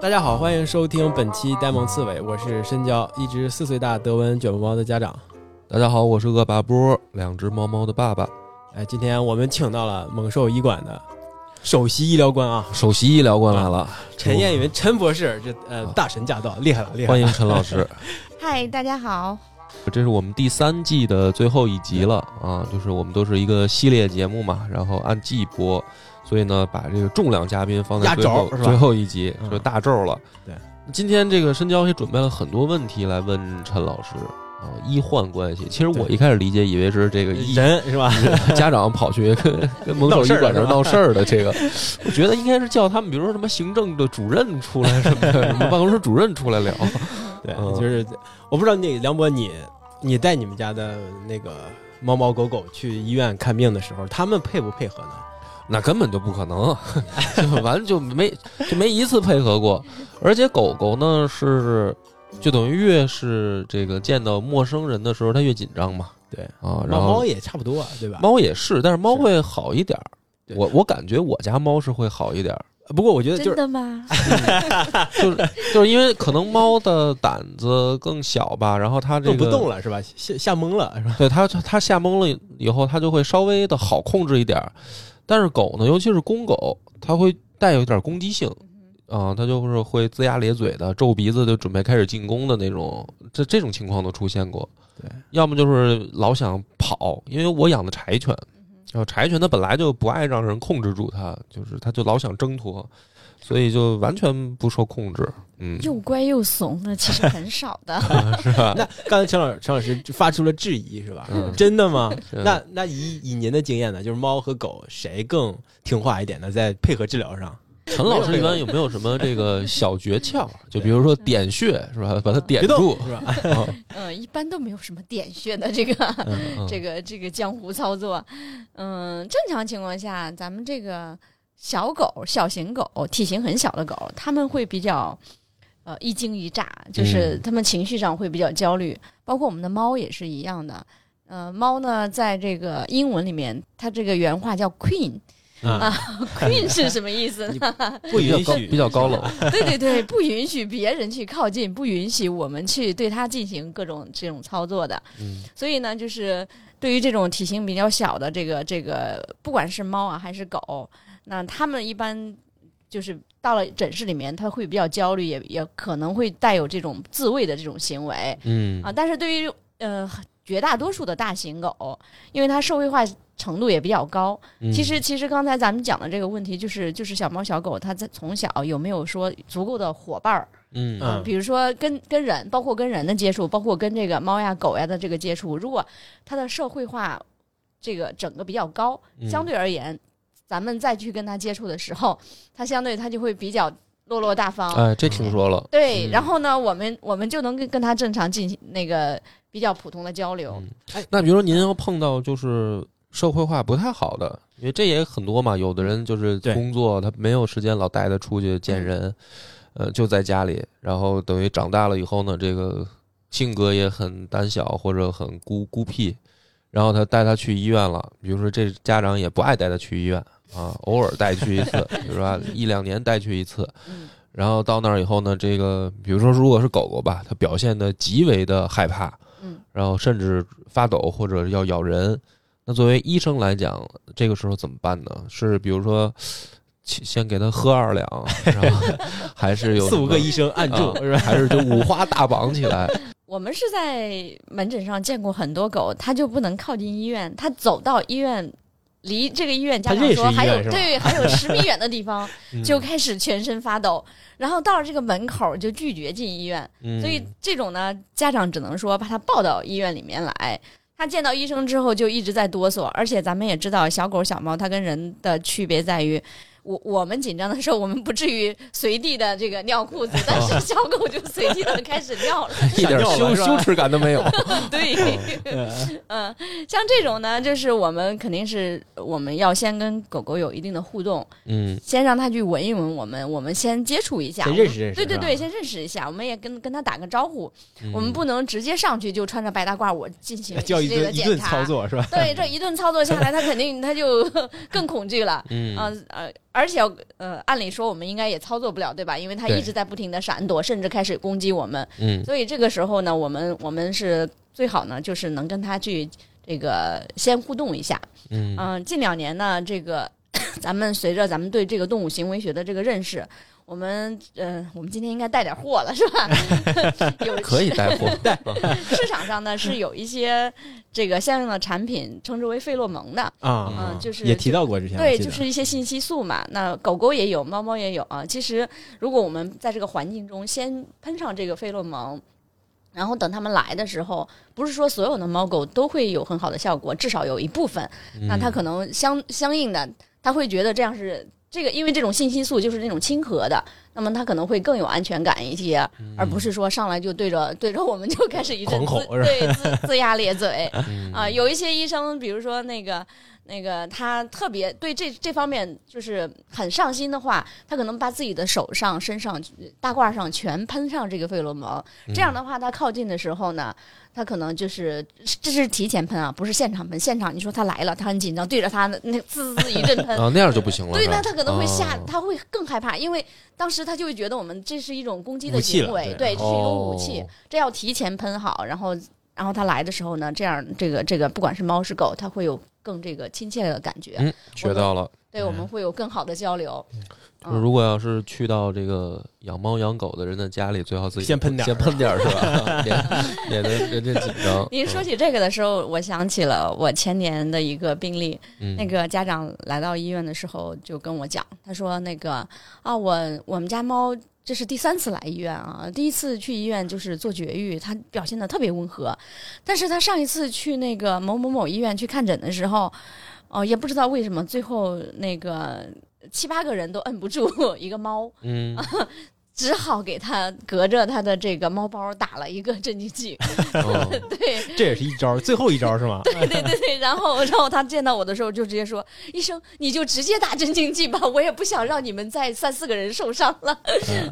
大家好，欢迎收听本期呆萌刺猬，我是深交，一只四岁大德文卷毛猫的家长。大家好，我是恶霸波，两只猫猫的爸爸。哎，今天我们请到了猛兽医馆的首席医疗官啊，首席医疗官来了，陈燕云陈博士，这呃大神驾到，厉害了，厉害了！欢迎陈老师。嗨，大家好。这是我们第三季的最后一集了啊，就是我们都是一个系列节目嘛，然后按季播。所以呢，把这个重量嘉宾放在最后最后一集，就大咒了。对，今天这个深交也准备了很多问题来问陈老师啊，医患关系。其实我一开始理解以为是这个人是吧？家长跑去跟跟门口医馆这闹事儿的这个，我觉得应该是叫他们，比如说什么行政的主任出来什么的，什么办公室主任出来聊。对，就是我不知道那梁博，你你带你们家的那个猫猫狗狗去医院看病的时候，他们配不配合呢？那根本就不可能，就完就没就没一次配合过，而且狗狗呢是就等于越是这个见到陌生人的时候，它越紧张嘛。对啊，然后猫也差不多，对吧？猫也是，但是猫会好一点儿。我我感觉我家猫是会好一点儿，不过我觉得真的吗？就是就是因为可能猫的胆子更小吧，然后它这个不动了是吧？吓吓懵了是吧？对它它吓懵了以后，它就会稍微的好控制一点儿。但是狗呢，尤其是公狗，它会带有一点攻击性，啊，它就是会龇牙咧嘴的，皱鼻子就准备开始进攻的那种，这这种情况都出现过。对，要么就是老想跑，因为我养的柴犬，然后柴犬它本来就不爱让人控制住它，就是它就老想挣脱。所以就完全不受控制，嗯，又乖又怂的其实很少的，是吧？那刚才陈老陈老师就发出了质疑，是吧？真的吗？那那以以您的经验呢，就是猫和狗谁更听话一点呢？在配合治疗上，陈老师一般有没有什么这个小诀窍？就比如说点穴是吧？把它点住是吧？嗯，一般都没有什么点穴的这个 这个这个江湖操作。嗯，正常情况下，咱们这个。小狗、小型狗、体型很小的狗，他们会比较，呃，一惊一乍，就是他们情绪上会比较焦虑。包括我们的猫也是一样的。呃，猫呢，在这个英文里面，它这个原话叫 queen 啊，queen 是什么意思呢？不允许，比较高冷。对对对，不允许别人去靠近，不允许我们去对它进行各种这种操作的。嗯，所以呢，就是对于这种体型比较小的这个这个，不管是猫啊还是狗。那它们一般就是到了诊室里面，它会比较焦虑，也也可能会带有这种自卫的这种行为，嗯啊。但是对于呃绝大多数的大型狗，因为它社会化程度也比较高，其实其实刚才咱们讲的这个问题，就是就是小猫小狗，它在从小有没有说足够的伙伴儿，嗯嗯，比如说跟跟人，包括跟人的接触，包括跟这个猫呀狗呀的这个接触，如果它的社会化这个整个比较高，相对而言。咱们再去跟它接触的时候，它相对它就会比较落落大方。哎，这听说了。对，然后呢，我们我们就能跟跟他正常进行那个比较普通的交流。哎，那比如说您要碰到就是社会化不太好的，因为这也很多嘛。有的人就是工作他没有时间老带他出去见人，呃，就在家里，然后等于长大了以后呢，这个性格也很胆小或者很孤孤僻，然后他带他去医院了，比如说这家长也不爱带他去医院。啊，偶尔带去一次，比如说？一两年带去一次，然后到那儿以后呢，这个比如说如果是狗狗吧，它表现的极为的害怕，嗯，然后甚至发抖或者要咬人。那作为医生来讲，这个时候怎么办呢？是比如说先给他喝二两，然后 还是有四五个医生按住，是吧？还是就五花大绑起来？我们是在门诊上见过很多狗，它就不能靠近医院，它走到医院。离这个医院，家长说还有对，还有十米远的地方，就开始全身发抖，然后到了这个门口就拒绝进医院。所以这种呢，家长只能说把它抱到医院里面来。他见到医生之后就一直在哆嗦，而且咱们也知道，小狗小猫它跟人的区别在于，我我们紧张的时候，我们不至于随地的这个尿裤子，但是小狗就随地的开始尿了，一点羞羞耻感都没有。对，嗯，像这种呢，就是我们肯定是我们要先跟狗狗有一定的互动，嗯，先让它去闻一闻我们，我们先接触一下，先认识认识，对对对，先认识一下，我们也跟跟它打个招呼，我们不能直接上去就穿着白大褂我进行叫一顿一顿操作是吧？对，这一顿操作下来，它肯定它就更恐惧了，嗯。呃。而且，呃，按理说我们应该也操作不了，对吧？因为它一直在不停的闪躲，甚至开始攻击我们。嗯，所以这个时候呢，我们我们是最好呢，就是能跟它去这个先互动一下。嗯，近两年呢，这个 咱们随着咱们对这个动物行为学的这个认识。我们呃，我们今天应该带点货了，是吧？有可以带货。带市场上呢是有一些这个相应的产品，称之为费洛蒙的啊，嗯，就是也提到过之前，对，就是一些信息素嘛。那狗狗也有，猫猫也有啊。其实如果我们在这个环境中先喷上这个费洛蒙，然后等它们来的时候，不是说所有的猫狗都会有很好的效果，至少有一部分，那它可能相相应的，它会觉得这样是。这个因为这种信息素就是那种亲和的，那么他可能会更有安全感一些，而不是说上来就对着 对着我们就开始一阵吼，对龇龇牙咧嘴啊。有一些医生，比如说那个那个他特别对这这方面就是很上心的话，他可能把自己的手上、身上、大褂上全喷上这个费洛蒙，这样的话，他靠近的时候呢。他可能就是这是提前喷啊，不是现场喷。现场你说他来了，他很紧张，对着他那滋滋一阵喷啊，那样就不行了。对，那他可能会吓，他会更害怕，因为当时他就会觉得我们这是一种攻击的行为，对，这是一种武器，这要提前喷好，然后然后他来的时候呢，这样这个这个不管是猫是狗，他会有更这个亲切的感觉。嗯，学到了。对，我们会有更好的交流。如果要是去到这个养猫养狗的人的家里，最好自己先喷点，先喷点是吧？免免得人家紧张。您说起这个的时候，我想起了我前年的一个病例。那个家长来到医院的时候，就跟我讲，他说：“那个啊，我我们家猫这是第三次来医院啊，第一次去医院就是做绝育，它表现的特别温和，但是他上一次去那个某某某医院去看诊的时候。”哦，也不知道为什么，最后那个七八个人都摁不住 一个猫，嗯，只好给他隔着他的这个猫包打了一个镇静剂。对，这也是一招，最后一招是吗？对对对对。然后，然后他见到我的时候就直接说：“医生，你就直接打镇静剂吧，我也不想让你们再三四个人受伤了。”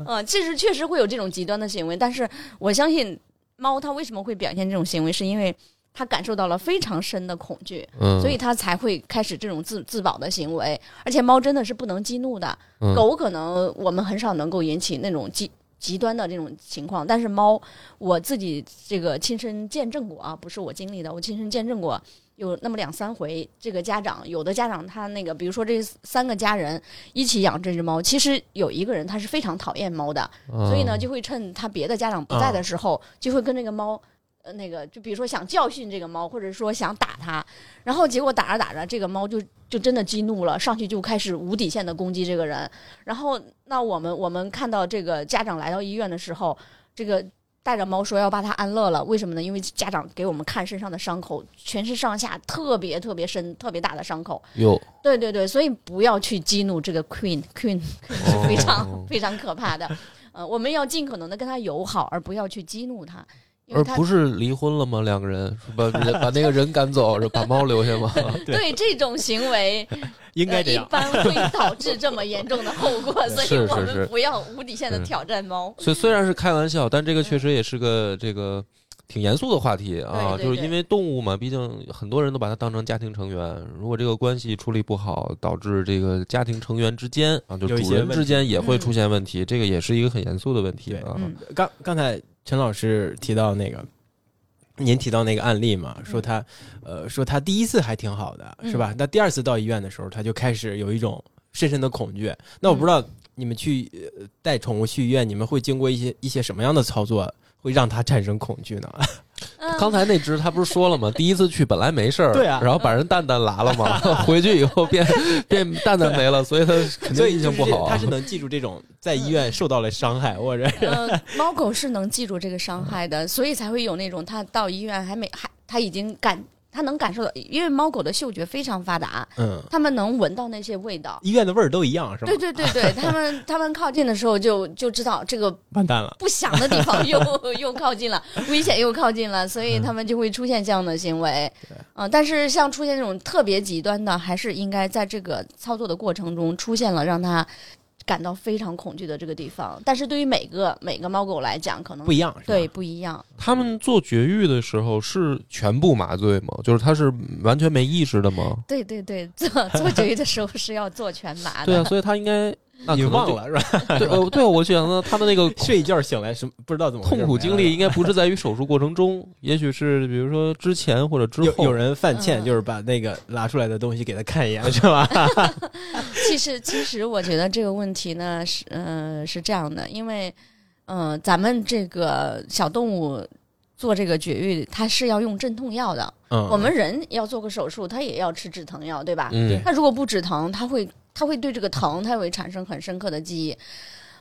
嗯，其实确实会有这种极端的行为，但是我相信猫它为什么会表现这种行为，是因为。他感受到了非常深的恐惧，所以他才会开始这种自自保的行为。而且猫真的是不能激怒的，狗可能我们很少能够引起那种极极端的这种情况，但是猫我自己这个亲身见证过啊，不是我经历的，我亲身见证过有那么两三回。这个家长有的家长他那个，比如说这三个家人一起养这只猫，其实有一个人他是非常讨厌猫的，所以呢就会趁他别的家长不在的时候，就会跟这个猫。呃，那个就比如说想教训这个猫，或者说想打它，然后结果打着打着，这个猫就就真的激怒了，上去就开始无底线的攻击这个人。然后那我们我们看到这个家长来到医院的时候，这个带着猫说要把它安乐了，为什么呢？因为家长给我们看身上的伤口，全身上下特别特别深、特别大的伤口。哟，对对对，所以不要去激怒这个 queen queen，是非常非常可怕的。呃，我们要尽可能的跟他友好，而不要去激怒他。而不是离婚了吗？两个人把把那个人赶走，把猫留下吗？对这种行为，应该这样，一般会导致这么严重的后果，所以我们不要无底线的挑战猫。所以虽然是开玩笑，但这个确实也是个这个挺严肃的话题啊。就是因为动物嘛，毕竟很多人都把它当成家庭成员。如果这个关系处理不好，导致这个家庭成员之间啊，就主人之间也会出现问题，这个也是一个很严肃的问题啊。刚刚才。陈老师提到那个，您提到那个案例嘛，说他，呃，说他第一次还挺好的，是吧？那第二次到医院的时候，他就开始有一种深深的恐惧。那我不知道你们去带宠物去医院，你们会经过一些一些什么样的操作？会让他产生恐惧呢？刚才那只他不是说了吗？第一次去本来没事儿，对啊，然后把人蛋蛋拉了嘛，回去以后变 变蛋蛋没了，所以他肯定印象不好。他是能记住这种在医院受到了伤害，或者猫狗是能记住这个伤害的，所以才会有那种他到医院还没还他已经感它能感受到，因为猫狗的嗅觉非常发达，嗯，它们能闻到那些味道。医院的味儿都一样是吧？对对对对，它 们它们靠近的时候就就知道这个完蛋了，不响的地方又 又靠近了，危险又靠近了，所以它们就会出现这样的行为。嗯、但是像出现这种特别极端的，还是应该在这个操作的过程中出现了让它感到非常恐惧的这个地方。但是对于每个每个猫狗来讲，可能不一样？对不一样。他们做绝育的时候是全部麻醉吗？就是它是完全没意识的吗？对对对，做做绝育的时候是要做全麻的。对啊，所以它应该那你可能就忘了是吧？对，呃，对，我想呢，他的那个 睡一觉醒来什么不知道怎么痛苦经历应该不是在于手术过程中，也许是比如说之前或者之后。有有人犯欠，嗯就是把那个拿出来的东西给他看一眼，是吧？其实，其实我觉得这个问题呢是，呃，是这样的，因为，呃，咱们这个小动物做这个绝育，它是要用镇痛药的。嗯，我们人要做个手术，他也要吃止疼药，对吧？嗯，他如果不止疼，他会他会对这个疼，他会产生很深刻的记忆。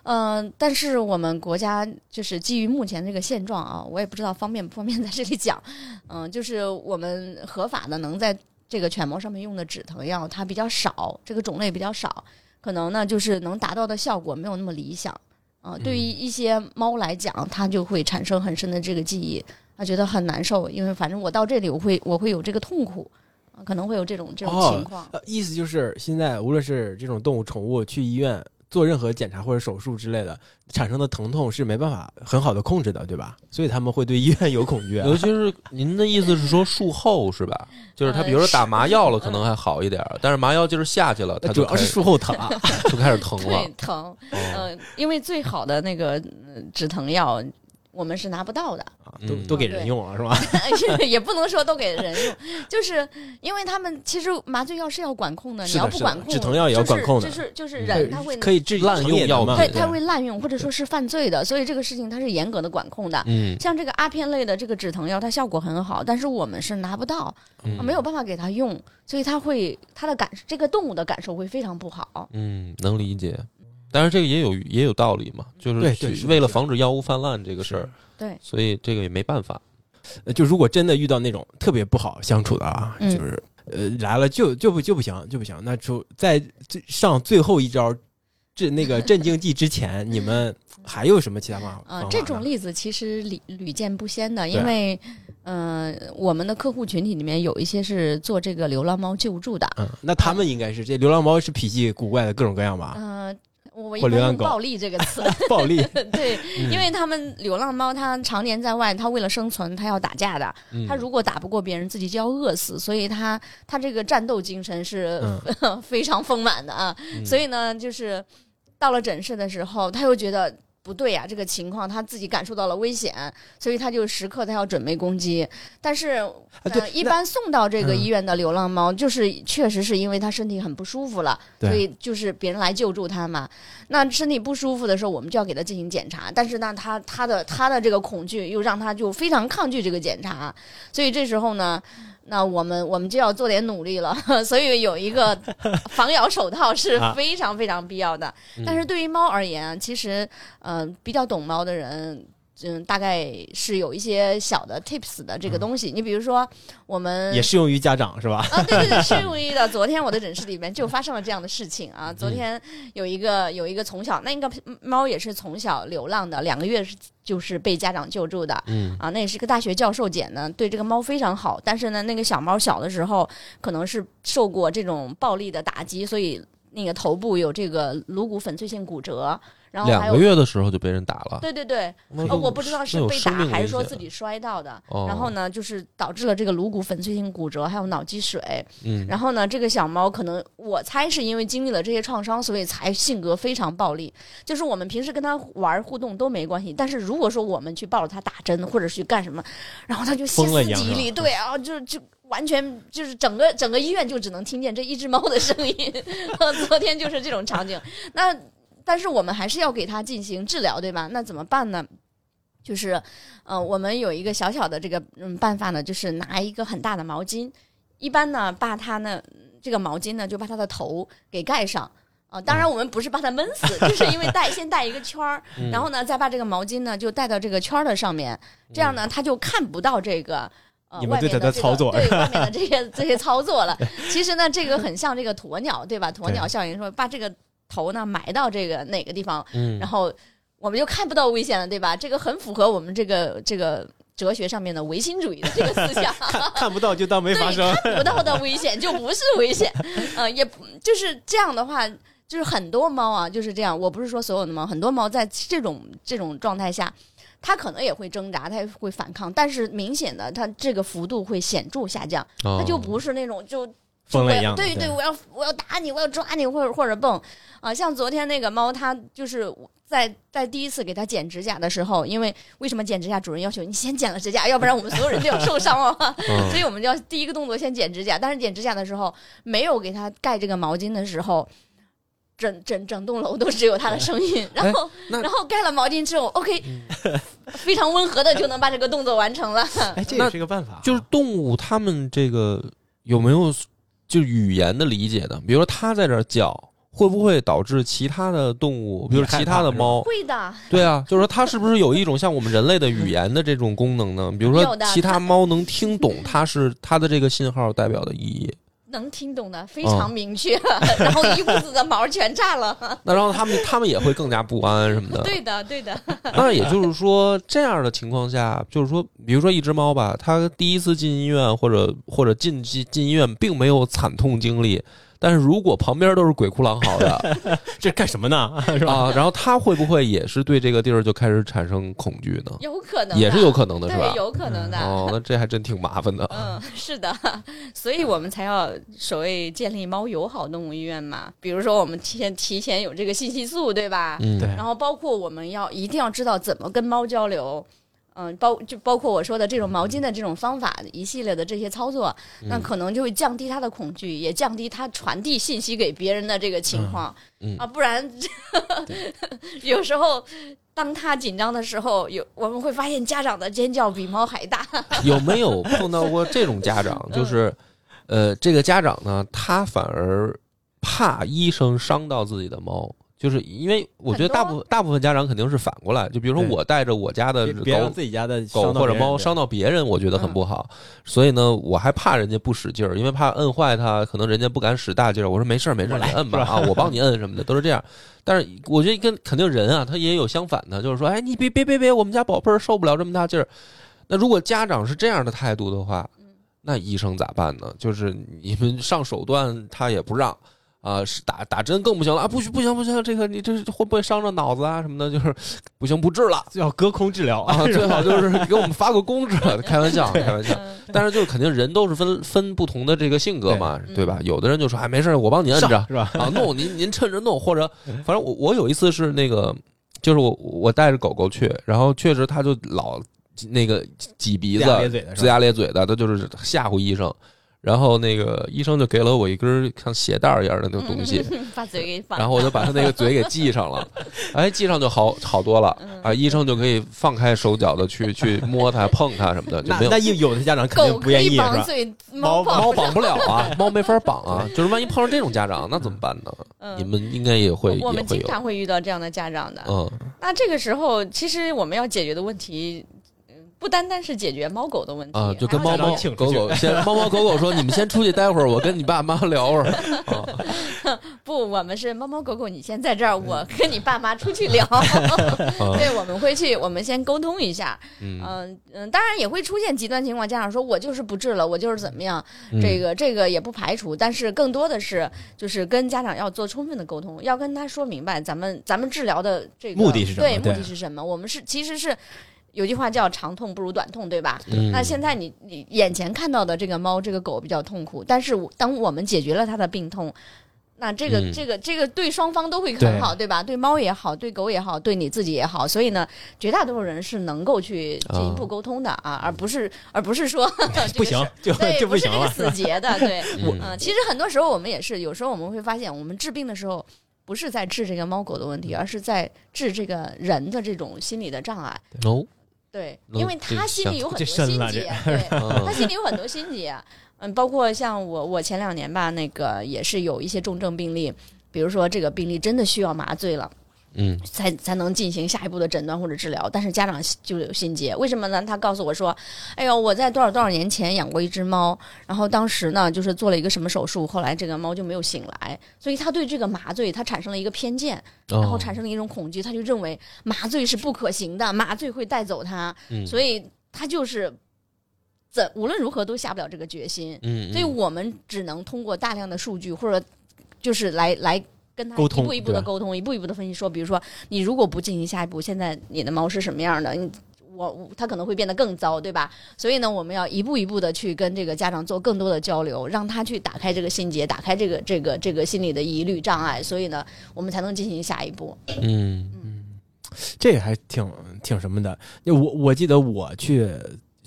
嗯、但是我们国家就是基于目前这个现状啊，我也不知道方便不方便在这里讲。嗯、就是我们合法的能在这个犬猫上面用的止疼药，它比较少，这个种类比较少，可能呢就是能达到的效果没有那么理想。啊、对于一些猫来讲，它就会产生很深的这个记忆，它觉得很难受，因为反正我到这里我会我会有这个痛苦，啊可能会有这种这种哦情况。呃，意思就是现在无论是这种动物宠物去医院做任何检查或者手术之类的，产生的疼痛是没办法很好的控制的，对吧？所以他们会对医院有恐惧啊。尤其是您的意思是说术后是吧？就是他比如说打麻药了，可能还好一点儿，但是麻药就是下去了，他主要是术后疼啊，就开始疼了 对。疼，嗯呃，因为最好的那个呃止疼药我们是拿不到的，都嗯都给人用了是吧？也不能说都给人用，就是因为他们其实麻醉药是要管控的，你要不管控，止疼药也要管控的就是就是就是嗯人他会可以治滥用药嘛？对对他会滥用或者说是犯罪的，所以这个事情它是严格的管控的。嗯像这个阿片类的这个止疼药，它效果很好，但是我们是拿不到，嗯没有办法给他用，所以他会他的感这个动物的感受会非常不好。嗯，能理解。但是这个也有也有道理嘛，就是为了防止药物泛滥这个事儿，对，所以这个也没办法。呃就如果真的遇到那种特别不好相处的啊，嗯就是呃来了就就不就不行就不行，那就在最上最后一招这那个镇静剂之前，你们还有什么其他方法？啊、这种例子其实屡屡见不鲜的，因为，呃，我们的客户群体里面有一些是做这个流浪猫救助的，嗯，那他们应该是这流浪猫是脾气古怪的各种各样吧？呃，我一般用暴力这个 词，暴力，对，嗯因为他们流浪猫它常年在外，它为了生存，它要打架的，嗯它如果打不过别人，自己就要饿死，所以它它这个战斗精神是嗯 非常丰满的啊。嗯所以呢，就是到了诊室的时候，他又觉得不对呀、这个情况他自己感受到了危险，所以他就时刻他要准备攻击。但是，呃，一般送到这个嗯医院的流浪猫，就是确实是因为它身体很不舒服了，对所以就是别人来救助它嘛。那身体不舒服的时候，我们就要给它进行检查。但是呢，它它的它的这个恐惧又让它就非常抗拒这个检查，所以这时候呢。那我们我们就要做点努力了，所以有一个 防咬手套是啊。非常非常必要的。嗯但是对于猫而言，其实呃比较懂猫的人，嗯，大概是有一些小的 tips 的这个东西。你比如说，我们也适用于家长是吧？啊，对对对，适用于的。昨天我的诊室里面就发生了这样的事情啊。昨天有一个有一个从小那个猫也是从小流浪的，两个月是就是被家长救助的。嗯啊，那也是个大学教授捡的，对这个猫非常好。但是呢，那个小猫小的时候可能是受过这种暴力的打击，所以那个头部有这个颅骨粉碎性骨折，然后还有两个月的时候就被人打了，对对对，呃，我不知道是被打还是说自己摔到的。哦然后呢，就是导致了这个颅骨粉碎性骨折，还有脑积水。嗯，然后呢，这个小猫可能我猜是因为经历了这些创伤，所以才性格非常暴力。就是我们平时跟它玩互动都没关系，但是如果说我们去抱着它打针或者去干什么，然后它就歇斯底里，对啊，就就。完全就是整个整个医院就只能听见这一只猫的声音，昨天就是这种场景。那但是我们还是要给它进行治疗，对吧？那怎么办呢？就是，呃，我们有一个小小的这个嗯办法呢，就是拿一个很大的毛巾，一般呢把它呢这个毛巾呢就把它的头给盖上。啊、当然我们不是把它闷死，就是因为带先带一个圈儿，然后呢再把这个毛巾呢就带到这个圈儿的上面，这样呢它就看不到这个呃你们对外面的这个它的操作对 外面的这些这些操作了。其实呢，这个很像这个鸵鸟，对吧？鸵鸟效应说把这个头呢埋到这个哪个地方，嗯然后我们就看不到危险了，对吧？这个很符合我们这个这个哲学上面的唯心主义的这个思想。看看不到就当没发生对，。看不到的危险就不是危险，呃，也就是这样的话，就是很多猫啊就是这样。我不是说所有的猫，很多猫在这种这种状态下，它可能也会挣扎，它也会反抗，但是明显的它这个幅度会显著下降，它哦就不是那种就疯了一样对对我要我要打你，我要抓你，或者或者蹦啊、像昨天那个猫，它就是在在第一次给它剪指甲的时候，因为为什么剪指甲？主人要求你先剪了指甲，要不然我们所有人都要受伤哦。嗯所以我们就要第一个动作先剪指甲。但是剪指甲的时候，没有给它盖这个毛巾的时候。整整整栋楼都只有他的声音，然后然后盖了毛巾之后，OK，非常温和的就能把这个动作完成了。哎，这那也是个办法啊，就是动物它们这个有没有就语言的理解呢？比如说它在这儿叫，会不会导致其他的动物，比如其他的猫，会的，对啊，就是说它是不是有一种像我们人类的语言的这种功能呢？比如说其他猫能听懂它是它的这个信号代表的意义，能听懂的非哦常明确，然后一屋子的毛全炸了。那然后他们他们也会更加不安什么的。对的，对的，那也就是说，这样的情况下，就是说，比如说一只猫吧，它第一次进医院或者或者进进进医院，并没有惨痛经历，但是如果旁边都是鬼哭狼嚎的 这干什么呢？是吧？啊，然后它会不会也是对这个地儿就开始产生恐惧呢？有可能，也是有可能的，是吧，？有可能的。哦，那这还真挺麻烦的。嗯，是的，所以我们才要所谓建立猫友好动物医院嘛。比如说，我们提前提前有这个信息素，对吧？嗯，对然后包括我们要一定要知道怎么跟猫交流，嗯，包就包括我说的这种毛巾的这种方法，一系列的这些操作，那嗯可能就会降低他的恐惧，也降低他传递信息给别人的这个情况、嗯嗯啊，不然 有时候。当他紧张的时候，有我们会发现家长的尖叫比猫还大。有没有碰到过这种家长？就是，呃，这个家长呢，他反而怕医生伤到自己的猫，就是因为我觉得大部分大部分家长肯定是反过来，就比如说我带着我家的狗自己家的狗或者猫伤到别人，我觉得很不好。所以呢，我还怕人家不使劲儿，因为怕摁坏它，可能人家不敢使大劲儿。我说没事儿没事儿，你摁吧啊，我帮你摁什么的，都是这样。但是我觉得跟肯定人啊，他也有相反的，就是说，哎，你别别别别，我们家宝贝儿受不了这么大劲儿。那如果家长是这样的态度的话，那医生咋办呢？就是你们上手段他也不让。啊，是打打针更不行了啊！不行不行不行，这个你这会不会伤着脑子啊什么的？就是不行不治了要隔空治疗啊！最好就是给我们发个工资，开玩笑开玩笑。嗯但是就是肯定人都是分分不同的这个性格嘛，对对吧？有的人就说哎没事，我帮你摁着是吧？啊，弄您您趁着弄，或者反正我我有一次是那个，就是我我带着狗狗去，然后确实它就老那个挤鼻子龇牙咧嘴的是吧龇牙咧嘴的，它就是吓唬医生。然后那个医生就给了我一根像鞋带儿一样的那个东西，把嘴给放，然后我就把他那个嘴给系上了，哎，系上就好好多了嗯啊！医生就可以放开手脚的去去摸它、碰它什么的，就没有那那有有的家长肯定不愿意是吧？绑嘴，猫猫绑不了啊，猫没法绑啊，就是万一碰上这种家长，那怎么办呢？嗯你们应该也会也我们会有，经常会遇到这样的家长的。嗯那这个时候，其实我们要解决的问题，嗯不单单是解决猫狗的问题啊，就跟猫猫狗狗 先猫猫狗狗说，你们先出去待会儿，我跟你爸妈聊会儿 啊，不，我们是猫猫狗狗，你先在这儿，我跟你爸妈出去聊。啊对，我们会去，我们先沟通一下。嗯嗯嗯，当然也会出现极端情况，家长说我就是不治了，我就是怎么样，嗯这个这个也不排除，但是更多的是就是跟家长要做充分的沟通，要跟他说明白咱们咱们治疗的这个目的是什么对，目的是什么？我们是其实是有句话叫长痛不如短痛，对吧？嗯那现在你你眼前看到的这个猫这个狗比较痛苦，但是当我们解决了它的病痛。那这个、嗯这个这个对双方都会很好，对吧？对猫也好，对狗也好，对你自己也好。所以呢，绝大多数人是能够去进一步沟通的啊，而不是而不是说 不行就对，就不是这个。死结的，对，嗯嗯，其实很多时候我们也是，有时候我们会发现，我们治病的时候不是在治这个猫狗的问题，而是在治这个人的这种心理的障碍。哦，对，嗯因为他心里有很多心结，对，嗯他心里有很多心结。嗯，包括像我，我前两年吧，那个也是有一些重症病例，比如说这个病例真的需要麻醉了。嗯才才能进行下一步的诊断或者治疗。但是家长就有心结，为什么呢？他告诉我说：“哎呦，我在多少多少年前养过一只猫，然后当时呢就是做了一个什么手术，后来这个猫就没有醒来，所以他对这个麻醉他产生了一个偏见，然后产生了一种恐惧，他就认为麻醉是不可行的，麻醉会带走他，嗯所以他就是怎无论如何都下不了这个决心。嗯，所以我们只能通过大量的数据，或者就是来来跟他沟通一步一步的沟通，一步一步的分析说，比如说你如果不进行下一步，现在你的猫是什么样的？你我我它可能会变得更糟，对吧？所以呢，我们要一步一步的去跟这个家长做更多的交流，让他去打开这个心结，打开这个这个这个心理的疑虑障碍，所以呢，我们才能进行下一步。嗯嗯这还挺挺什么的。就我我记得我去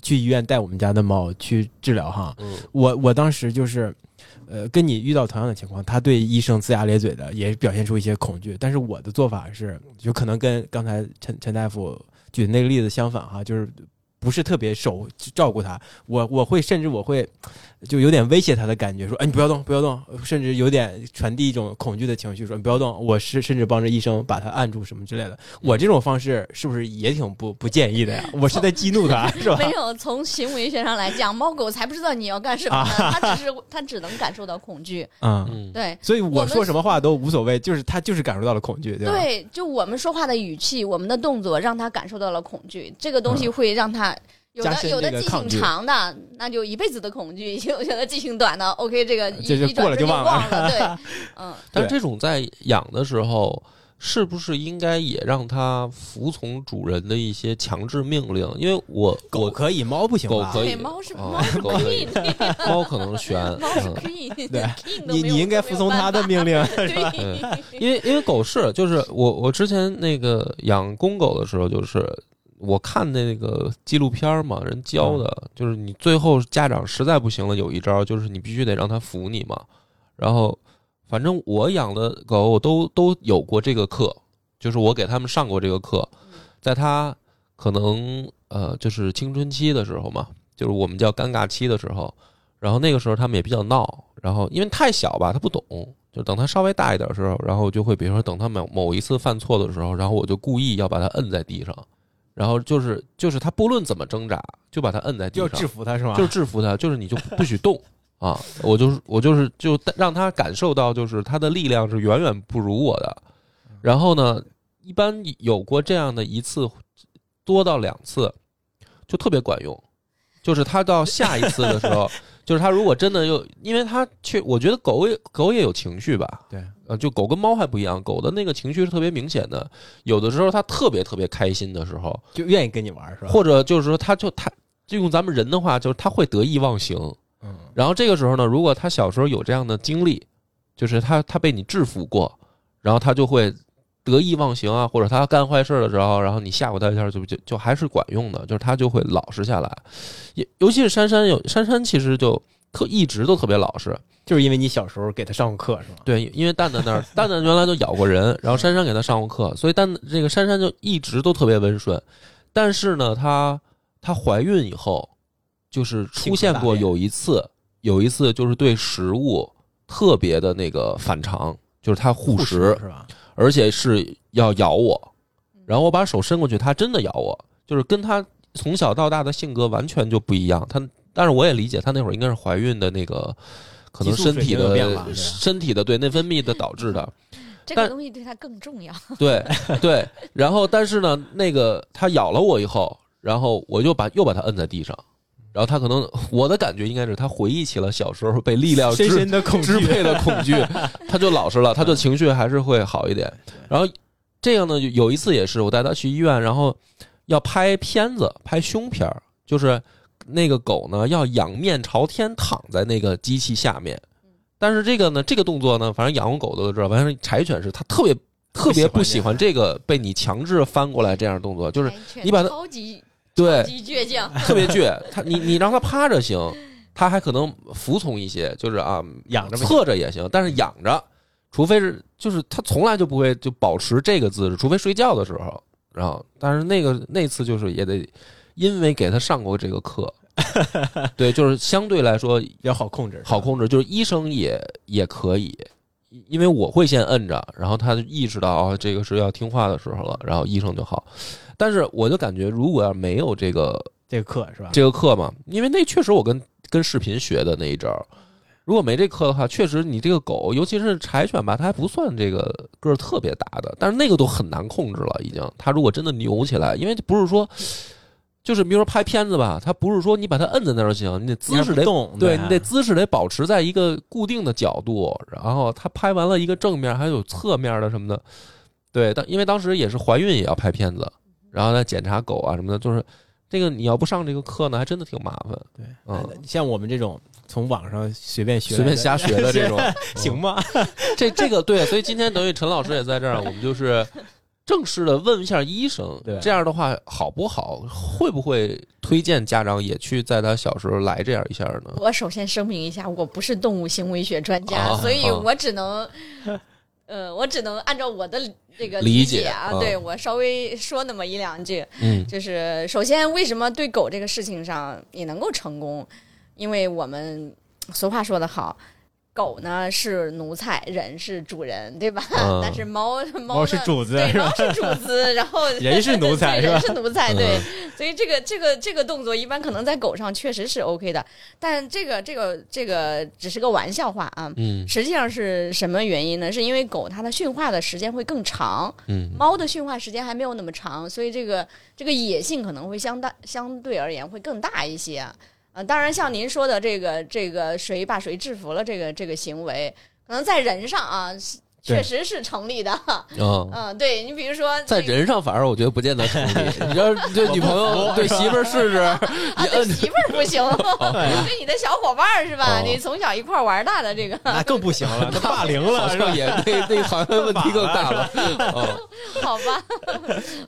去医院带我们家的猫去治疗哈，嗯我我当时就是，呃，跟你遇到同样的情况，他对医生龇牙咧嘴的，也表现出一些恐惧。但是我的做法是，就可能跟刚才陈陈大夫举的那个例子相反哈，就是不是特别守照顾他，我我会甚至我会就有点威胁他的感觉，说，哎，你不要动，不要动，甚至有点传递一种恐惧的情绪，说你不要动，我是甚至帮着医生把他按住什么之类的。我这种方式是不是也挺不不建议的呀？我是在激怒他，是吧？没有，从行为学上来讲，猫狗才不知道你要干什么呢，它只是它只能感受到恐惧。嗯，嗯，对，所以我说什么话都无所谓，就是他就是感受到了恐惧，对吧？对，就我们说话的语气，我们的动作，让他感受到了恐惧。这个东西会让他有的有的记性长的，那就一辈子的恐惧；有有的记性短的，OK，这个一 这就一转就过了就忘了。了。对，嗯，但这种在养的时候，是不是应该也让它服从主人的一些强制命令？因为我我狗可以，猫不行吧？狗可以，猫是哦猫是可以 queen，猫可能悬，猫是对。king 都没有你你应该服从它的。命令，是因为因为狗是就是我我之前那个养公狗的时候，就是我看那个纪录片儿嘛，人教的、就是你最后家长实在不行了，有一招就是你必须得让他服你嘛。然后反正我养的狗我都都有过这个课，就是我给他们上过这个课，在它可能呃就是青春期的时候嘛，就是我们叫尴尬期的时候，然后那个时候他们也比较闹，然后因为太小吧，他不懂，就等他稍微大一点的时候，然后就会比如说等他某某一次犯错的时候，然后我就故意要把他摁在地上，然后就是就是他不论怎么挣扎，就把他摁在地上，就要制服他是吗？就是制服他，就是你就不许动啊！我就是我就是就让他感受到，就是他的力量是远远不如我的。然后呢，一般有过这样的一次，多到两次，就特别管用。就是他到下一次的时候，就是他如果真的又，因为他确，我觉得狗也狗也有情绪吧，对，呃，就狗跟猫还不一样，狗的那个情绪是特别明显的。有的时候它特别特别开心的时候，就愿意跟你玩是吧？或者就是说，它就它就用咱们人的话，就是它会得意忘形。嗯，然后这个时候呢，如果它小时候有这样的经历，就是它它被你制服过，然后它就会得意忘形啊，或者他干坏事的时候，然后你吓唬他一下，就就就还是管用的，就是他就会老实下来。也尤其是珊珊有珊珊，其实就特一直都特别老实。就是因为你小时候给他上过课是吗？对，因为蛋蛋那儿，蛋蛋原来就咬过人，然后珊珊给他上过课，所以蛋这个珊珊就一直都特别温顺。但是呢，她她怀孕以后，就是出现过有一次，有一次就是对食物特别的那个反常，就是她护护食，是吧？而且是要咬我，然后我把手伸过去，它真的咬我，就是跟它从小到大的性格完全就不一样。它，但是我也理解，它那会儿应该是怀孕的那个。可能身体的身体的对内分泌的导致的，这个东西对它更重要。对对，然后但是呢，那个它咬了我以后，然后我就把又把它摁在地上，然后他可能我的感觉应该是他回忆起了小时候被力量支深的恐惧，支配的恐惧，他就老实了，他的情绪还是会好一点。然后这样呢，有一次也是我带他去医院，然后要拍片子，拍胸片儿，就是那个狗呢要仰面朝天躺在那个机器下面。但是这个呢，这个动作呢，反正养过狗的都知道，反正柴犬是它特别特别不喜欢这个被你强制翻过来这样的动作，就是你把它超级对。特别倔。他你你让他趴着行，他还可能服从一些，就是啊仰着侧着也行，但是仰着，除非是就是他从来就不会就保持这个姿势，除非睡觉的时候。然后，但是那个那次就是也得因为给他上过这个课，对，就是相对来说比较好控制，好控制，就是医生也也可以，因为我会先摁着，然后他就意识到哦，这个是要听话的时候了，然后医生就好。但是我就感觉，如果要没有这个这个课是吧？这个课嘛，因为那确实我跟跟视频学的那一招儿，如果没这课的话，确实你这个狗，尤其是柴犬吧，它还不算这个个儿特别大的，但是那个都很难控制了，已经。它如果真的扭起来，因为不是说。就是比如说拍片子吧，它不是说你把它摁在那儿行，你得姿势得动，对你得姿势得保持在一个固定的角度，然后它拍完了一个正面，还有侧面的什么的，对，当因为当时也是怀孕也要拍片子，然后再检查狗啊什么的，就是这个你要不上这个课呢，还真的挺麻烦。对，嗯，像我们这种从网上随便学、随便瞎学的这种，行吗？这这个对，所以今天等于陈老师也在这儿，我们就是。正式的问一下医生，这样的话好不好？会不会推荐家长也去在他小时候来这样一下呢？我首先声明一下，我不是动物行为学专家，所以我只能，呃，我只能按照我的这个理解啊，对我稍微说那么一两句。嗯，就是首先为什么对狗这个事情上也能够成功？因为我们俗话说得好。狗呢是奴才，人是主人，对吧？但是猫猫是主子，对，猫是主子，然后 人是奴才，人是奴才，对。所以这个这个这个动作一般可能在狗上确实是 OK 的，但这个这个这个只是个玩笑话啊。嗯，实际上是什么原因呢？是因为狗它的驯化的时间会更长，嗯，猫的驯化时间还没有那么长，所以这个这个野性可能会相当相对而言会更大一些。呃，当然，像您说的这个这个谁把谁制服了这个这个行为，可能在人上啊。确实是成立的，嗯 嗯，对你比如说，在人上反而我觉得不见得成立。你要对女朋友、对媳妇儿试试，啊，对媳妇儿不行，对你的小伙伴儿是吧？你从小一块玩大的这个，那更不行了，那霸凌了，好像？也那那好像问题更大了。好吧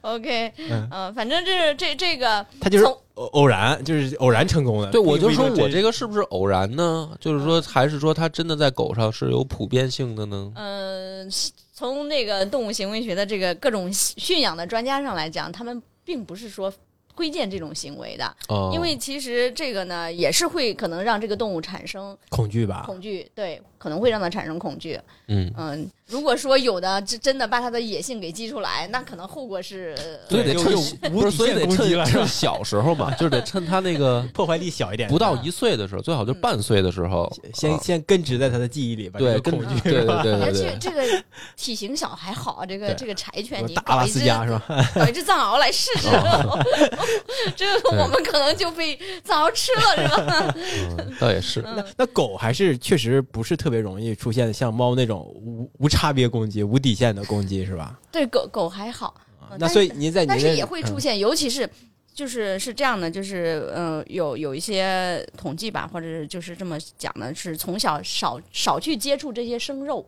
，OK，嗯，反正这是这这个，他就是偶偶然，就是偶然成功的。对，我就说我这个是不是偶然呢？就是说，还是说它真的在狗上是有普遍性的呢？嗯。嗯，从那个动物行为学的这个各种驯养的专家上来讲，他们并不是说推荐这种行为的，因为其实这个呢也是会可能让这个动物产生恐惧吧？恐惧，对，可能会让它产生恐惧。嗯嗯。如果说有的真真的把他的野性给激出来，那可能后果是，所以得趁不是，所以得趁趁小时候嘛，就是得趁他那个破坏力小一点，不到一岁的时候，最好就半岁的时候，先先根植在他的记忆里吧。对，恐惧，对对对。而且这个体型小还好，这个这个柴犬，你阿拉斯加是吧？搞一只藏獒来试试，这个我们可能就被藏獒吃了，是吧？倒也是。那那狗还是确实不是特别容易出现像猫那种无无。差别攻击、无底线的攻击是吧？对，狗狗还好。那所以您在，但是也会出现，尤其是就是是这样的，就是呃，有有一些统计吧，或者是就是这么讲的，是从小少少去接触这些生肉。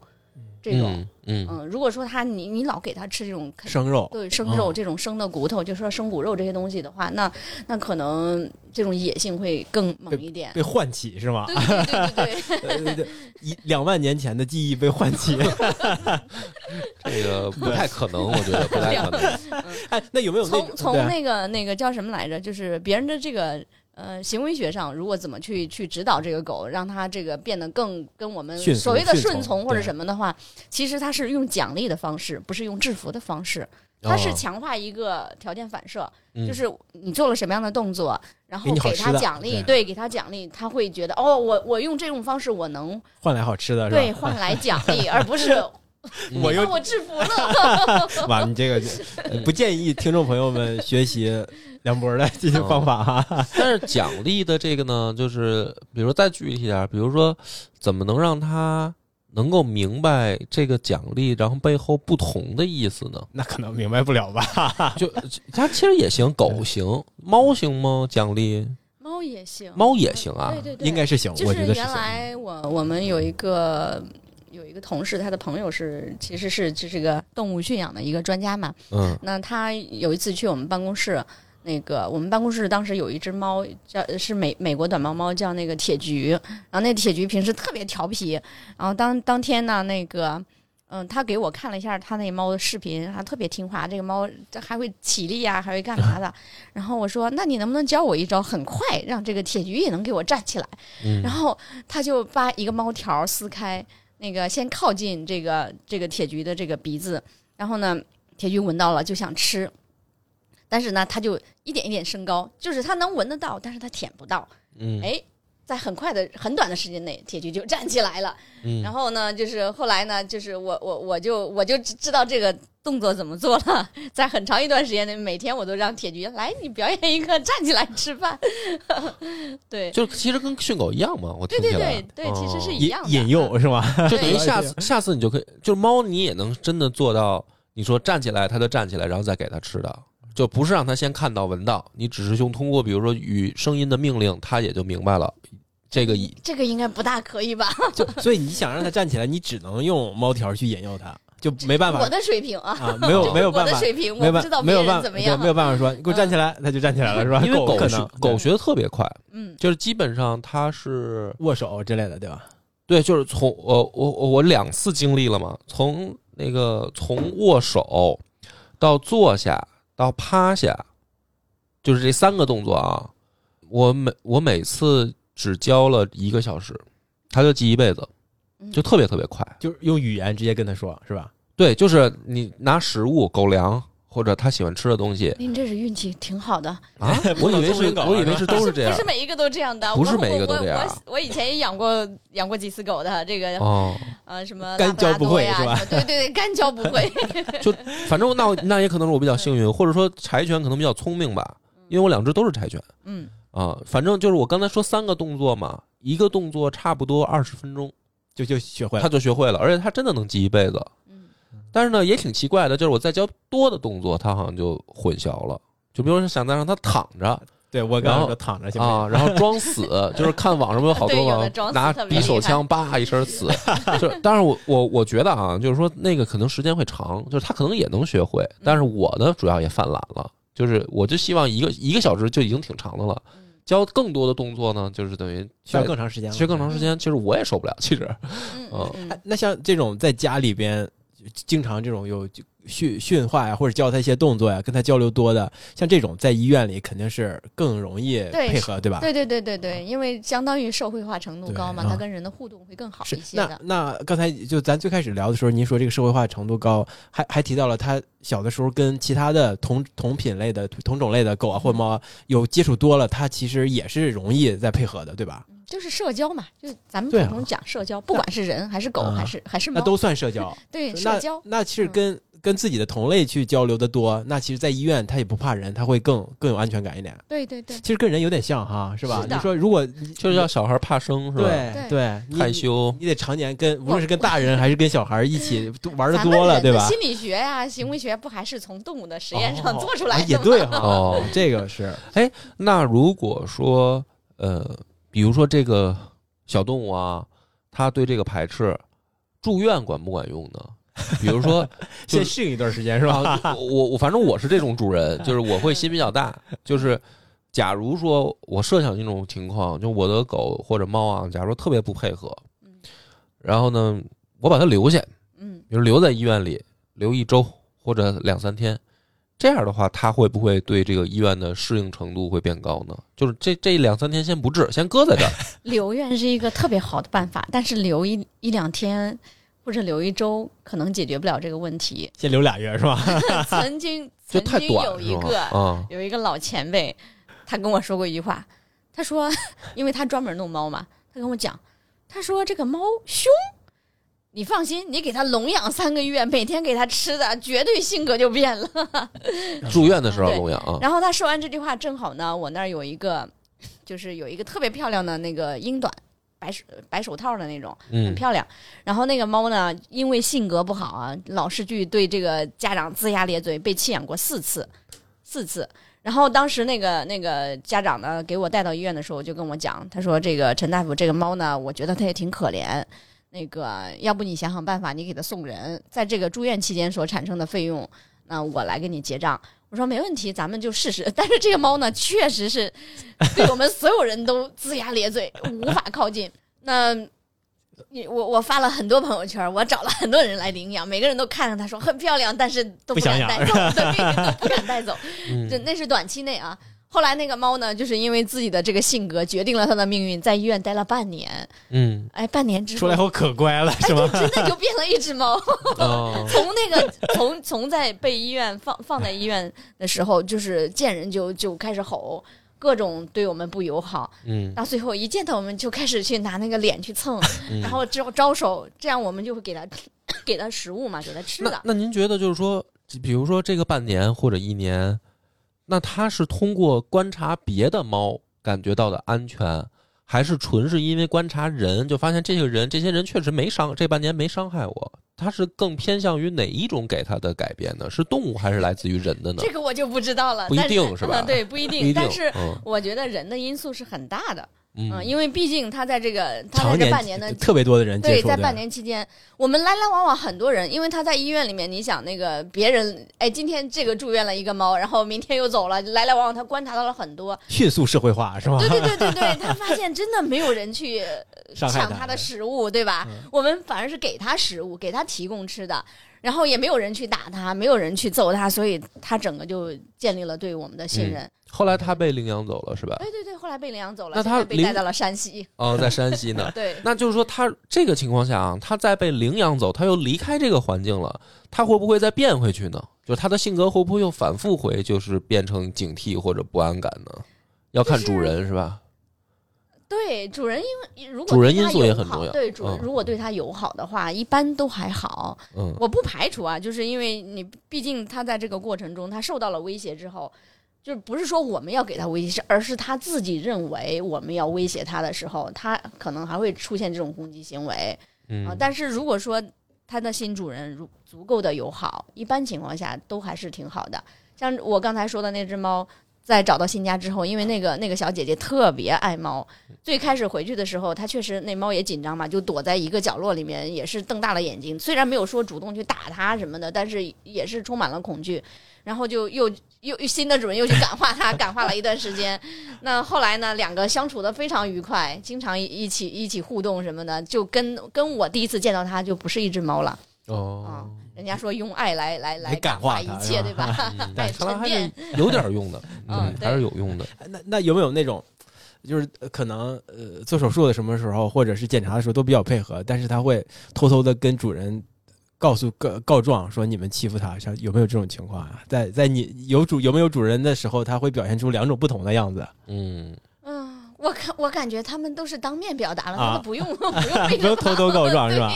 这种，嗯如果说他你你老给他吃这种生肉，对生肉这种生的骨头，就说生骨肉这些东西的话，那那可能这种野性会更猛一点，被唤起是吗？对对对 对，一两万年前的记忆被唤起，这个不太可能，我觉得不太可能。哎，那有没有从从那个那个叫什么来着？就是别人的这个。呃，行为学上，如果怎么去去指导这个狗，让它这个变得更跟我们所谓的顺从或者什么的话，其实它是用奖励的方式，不是用制服的方式，它是强化一个条件反射，就是你做了什么样的动作，然后给他奖励，对，给他奖励，他会觉得哦，我我用这种方式我能换来好吃的，对，换来奖励，而不是我又我制服了。哇，你这个不建议听众朋友们学习。梁博的这些方法哈，但是奖励的这个呢，就是比如再具体点，比如说怎么能让他能够明白这个奖励，然后背后不同的意思呢？那可能明白不了吧？就它其实也行，狗行，猫行吗？奖励猫也行，猫也行啊，对对对，应该是行。就是原来我我们有一个个同事，他的朋友是其实是这是个动物驯养的一个专家嘛，嗯，那他有一次去我们办公室。那个我们办公室当时有一只猫，叫是美美国短毛猫，叫那个铁菊。然后那铁菊平时特别调皮。然后当当天呢，那个嗯，他给我看了一下他那猫的视频，还特别听话。这个猫这还会起立呀，还会干嘛的。然后我说：“那你能不能教我一招，很快让这个铁菊也能给我站起来？”然后他就把一个猫条撕开。那个先靠近这个这个铁菊的这个鼻子，然后呢，铁菊闻到了就想吃，但是呢，它就一点一点升高，就是它能闻得到，但是它舔不到。嗯，哎，在很快的很短的时间内，铁菊就站起来了。嗯 然后呢，就是后来呢，就是我我我就我就知知道这个动作怎么做了。在很长一段时间内，每天我都让铁菊来，你表演一个站起来吃饭。对，就其实跟训狗一样嘛，我听对对对对，其实是哦一样的。引诱是吧？就等于下次下次你就可以，就是猫你也能真的做到，你说站起来它就站起来，然后再给它吃的，就不是让他先看到闻到，你只是用通过比如说与声音的命令，他也就明白了。这个以这个应该不大可以吧？就所以你想让他站起来，你只能用猫条去引诱他，就没办法我的水平啊，啊，没有 没有办法，的水平，没有我不知道办没有办法怎么样。没有办法说你给我站起来，它就站起来了是吧？因为狗学狗可能狗学的特别快，嗯就是基本上它是握手之类的，对吧？对，就是从我我我我两次经历了嘛，从那个从握手到坐下到趴下，就是这三个动作啊，我每我每次只教了一个小时，他就记一辈子，嗯就特别特别快。就是用语言直接跟他说，是吧？对，就是你拿食物狗粮或者他喜欢吃的东西您这是运气挺好的，啊，我以为是 我以为是都是这样不是每一个都这样的，不是每一个都这样我以前也养过养过几次狗的，这个哦。呃什么干教不会是吧对对对，干教不会。就反正那那也可能是我比较幸运，或者说柴犬可能比较聪明吧，因为我两只都是柴犬嗯，啊。反正就是我刚才说三个动作嘛，一个动作差不多二十分钟，就就学会了，他。就学会了，而且他真的能记一辈子。嗯但是呢，也挺奇怪的，就是我再教多的动作，他好像就混淆了。就比如说想再让他躺着。对我刚然后刚说躺着行？啊，然后装死，就是看网上不有好多嘛有的装，死拿匕首枪叭一声死。就但是我我我觉得啊，就是说那个可能时间会长，就是他可能也能学会，但是我呢主要也犯懒了，就是我就希望一个一个小时就已经挺长的了，教更多的动作呢，就是等于需要更长时间了，学更长时间，其实我也受不了，其实嗯哦 嗯。哎那像这种在家里边经常这种有训训话呀，或者教他一些动作呀，跟他交流多的，像这种在医院里肯定是更容易配合，对吧？对对对对对，因为相当于社会化程度高嘛，对啊它跟人的互动会更好那一些的。那刚才就咱最开始聊的时候，您说这个社会化程度高，还还提到了他小的时候跟其他的同同品类的同种类的狗啊或猫啊有接触多了，他其实也是容易在配合的，对吧？嗯就是社交嘛，就咱们普通讲社交，不管是人还是狗啊还是还是猫，那都算社交。对社交。那其实嗯跟、跟自己的同类去交流的多，那其实，在医院他也不怕人，他会更更有安全感一点。对对对，其实跟人有点像哈，是吧？是你说如果就是要小孩怕生是吧？对对害羞，你得常年跟无论是跟大人还是跟小孩一起 玩的多了，对吧？心理学呀、行为学不还是从动物的实验上哦做出来的吗？啊也对哈，哦这个是哎那如果说呃，比如说这个小动物啊，它对这个排斥，住院管不管用呢？比如说，先适应一段时间是吧？啊，我我反正我是这种主人，就是我会心比较大，就是假如说我设想一种情况，就我的狗或者猫啊，假如说特别不配合，然后呢，我把它留下，嗯，比如留在医院里留一周或者两三天，这样的话，他会不会对这个医院的适应程度会变高呢？就是这这两三天先不治，先搁在这儿。留院是一个特别好的办法，但是留一一两天或者留一周，可能解决不了这个问题。先留俩月是吧？曾经 就曾经有一个嗯，有一个老前辈，他跟我说过一句话，他说，因为他专门弄猫嘛，他跟我讲，他说这个猫凶，你放心，你给它笼养三个月，每天给它吃的，绝对性格就变了。住院的时候笼养啊，然后他说完这句话，正好呢，我那儿有一个，就是有一个特别漂亮的那个英短。白手白手套的那种，很嗯漂亮。然后那个猫呢，因为性格不好啊，老是去对这个家长龇牙咧嘴，被弃养过四次，四次。然后当时那个那个家长呢，给我带到医院的时候，就跟我讲，他说：“这个陈大夫，这个猫呢，我觉得它也挺可怜。那个，要不你想想办法，你给它送人，在这个住院期间所产生的费用，那我来给你结账。”我说没问题，咱们就试试。但是这个猫呢，确实是对我们所有人都龇牙咧嘴，无法靠近。那你我我发了很多朋友圈，我找了很多人来领养，每个人都看着它说很漂亮，但是都不敢带走，对，都不敢带走。嗯这那是短期内啊。后来那个猫呢，就是因为自己的这个性格决定了它的命运，在医院待了半年。嗯，哎，半年之后出来后可乖了，是吗？真的就变了一只猫。哦，从那个从从在被医院放放在医院的时候，就是见人就就开始吼，各种对我们不友好。嗯，到最后一见到我们就开始去拿那个脸去蹭，嗯然后招招手，这样我们就会给它 给它食物嘛，给它吃的。那那您觉得就是说，比如说这个半年或者一年，那他是通过观察别的猫感觉到的安全，还是纯是因为观察人就发现这个人这些人确实没伤这半年没伤害我？他是更偏向于哪一种给他的改变呢？是动物还是来自于人的呢？这个我就不知道了，不一定是吧嗯 对，不一定。但是嗯我觉得人的因素是很大的，嗯嗯，因为毕竟他在这个他在这半年的特别多的人对，在半年期间，我们来来往往很多人，因为他在医院里面，你想那个别人，哎，今天这个住院了一个猫，然后明天又走了，来来往往，他观察到了很多。迅速社会化是吗？对对对对对，他发现真的没有人去抢他的食物，对吧？我们反而是给他食物，给他提供吃的，然后也没有人去打他，没有人去揍他，所以他整个就建立了对我们的信任。后来他被领养走了是吧？对对对，后来被领养走了，那他被带到了山西。哦，在山西呢。对，那就是说，他这个情况下啊，他再被领养走，他又离开这个环境了，他会不会再变回去呢？就是他的性格会不会又反复回，就是变成警惕或者不安感呢？要看主人是吧？对，主人因为如果主人他因素也很重要对主人嗯如果对他友好的话，一般都还好。嗯我不排除啊，就是因为你毕竟他在这个过程中他受到了威胁之后，就是不是说我们要给他威胁，而是他自己认为我们要威胁他的时候，他可能还会出现这种攻击行为啊。嗯，但是如果说他的新主人如足够的友好，一般情况下都还是挺好的。像我刚才说的那只猫，在找到新家之后，因为那个那个小姐姐特别爱猫，最开始回去的时候，她确实那猫也紧张嘛，就躲在一个角落里面，也是瞪大了眼睛。虽然没有说主动去打它什么的，但是也是充满了恐惧。然后就又 又又新的主人又去感化它，感化了一段时间。那后来呢，两个相处的非常愉快，经常一一起一起互动什么的，就跟跟我第一次见到它就不是一只猫了。哦，人家说用爱来来来来感化一切，对吧？嗯 爱看来还沉淀是有点用的，嗯对还是有用的。那那有没有那种，就是呃可能呃做手术的什么时候，或者是检查的时候都比较配合，但是他会偷偷的跟主人告诉告告状说你们欺负他，像有没有这种情况啊？在在你有主有没有主人的时候，他会表现出两种不同的样子。嗯，嗯，我看我感觉他们都是当面表达了，啊他们不用 不用背不用偷偷告状是吧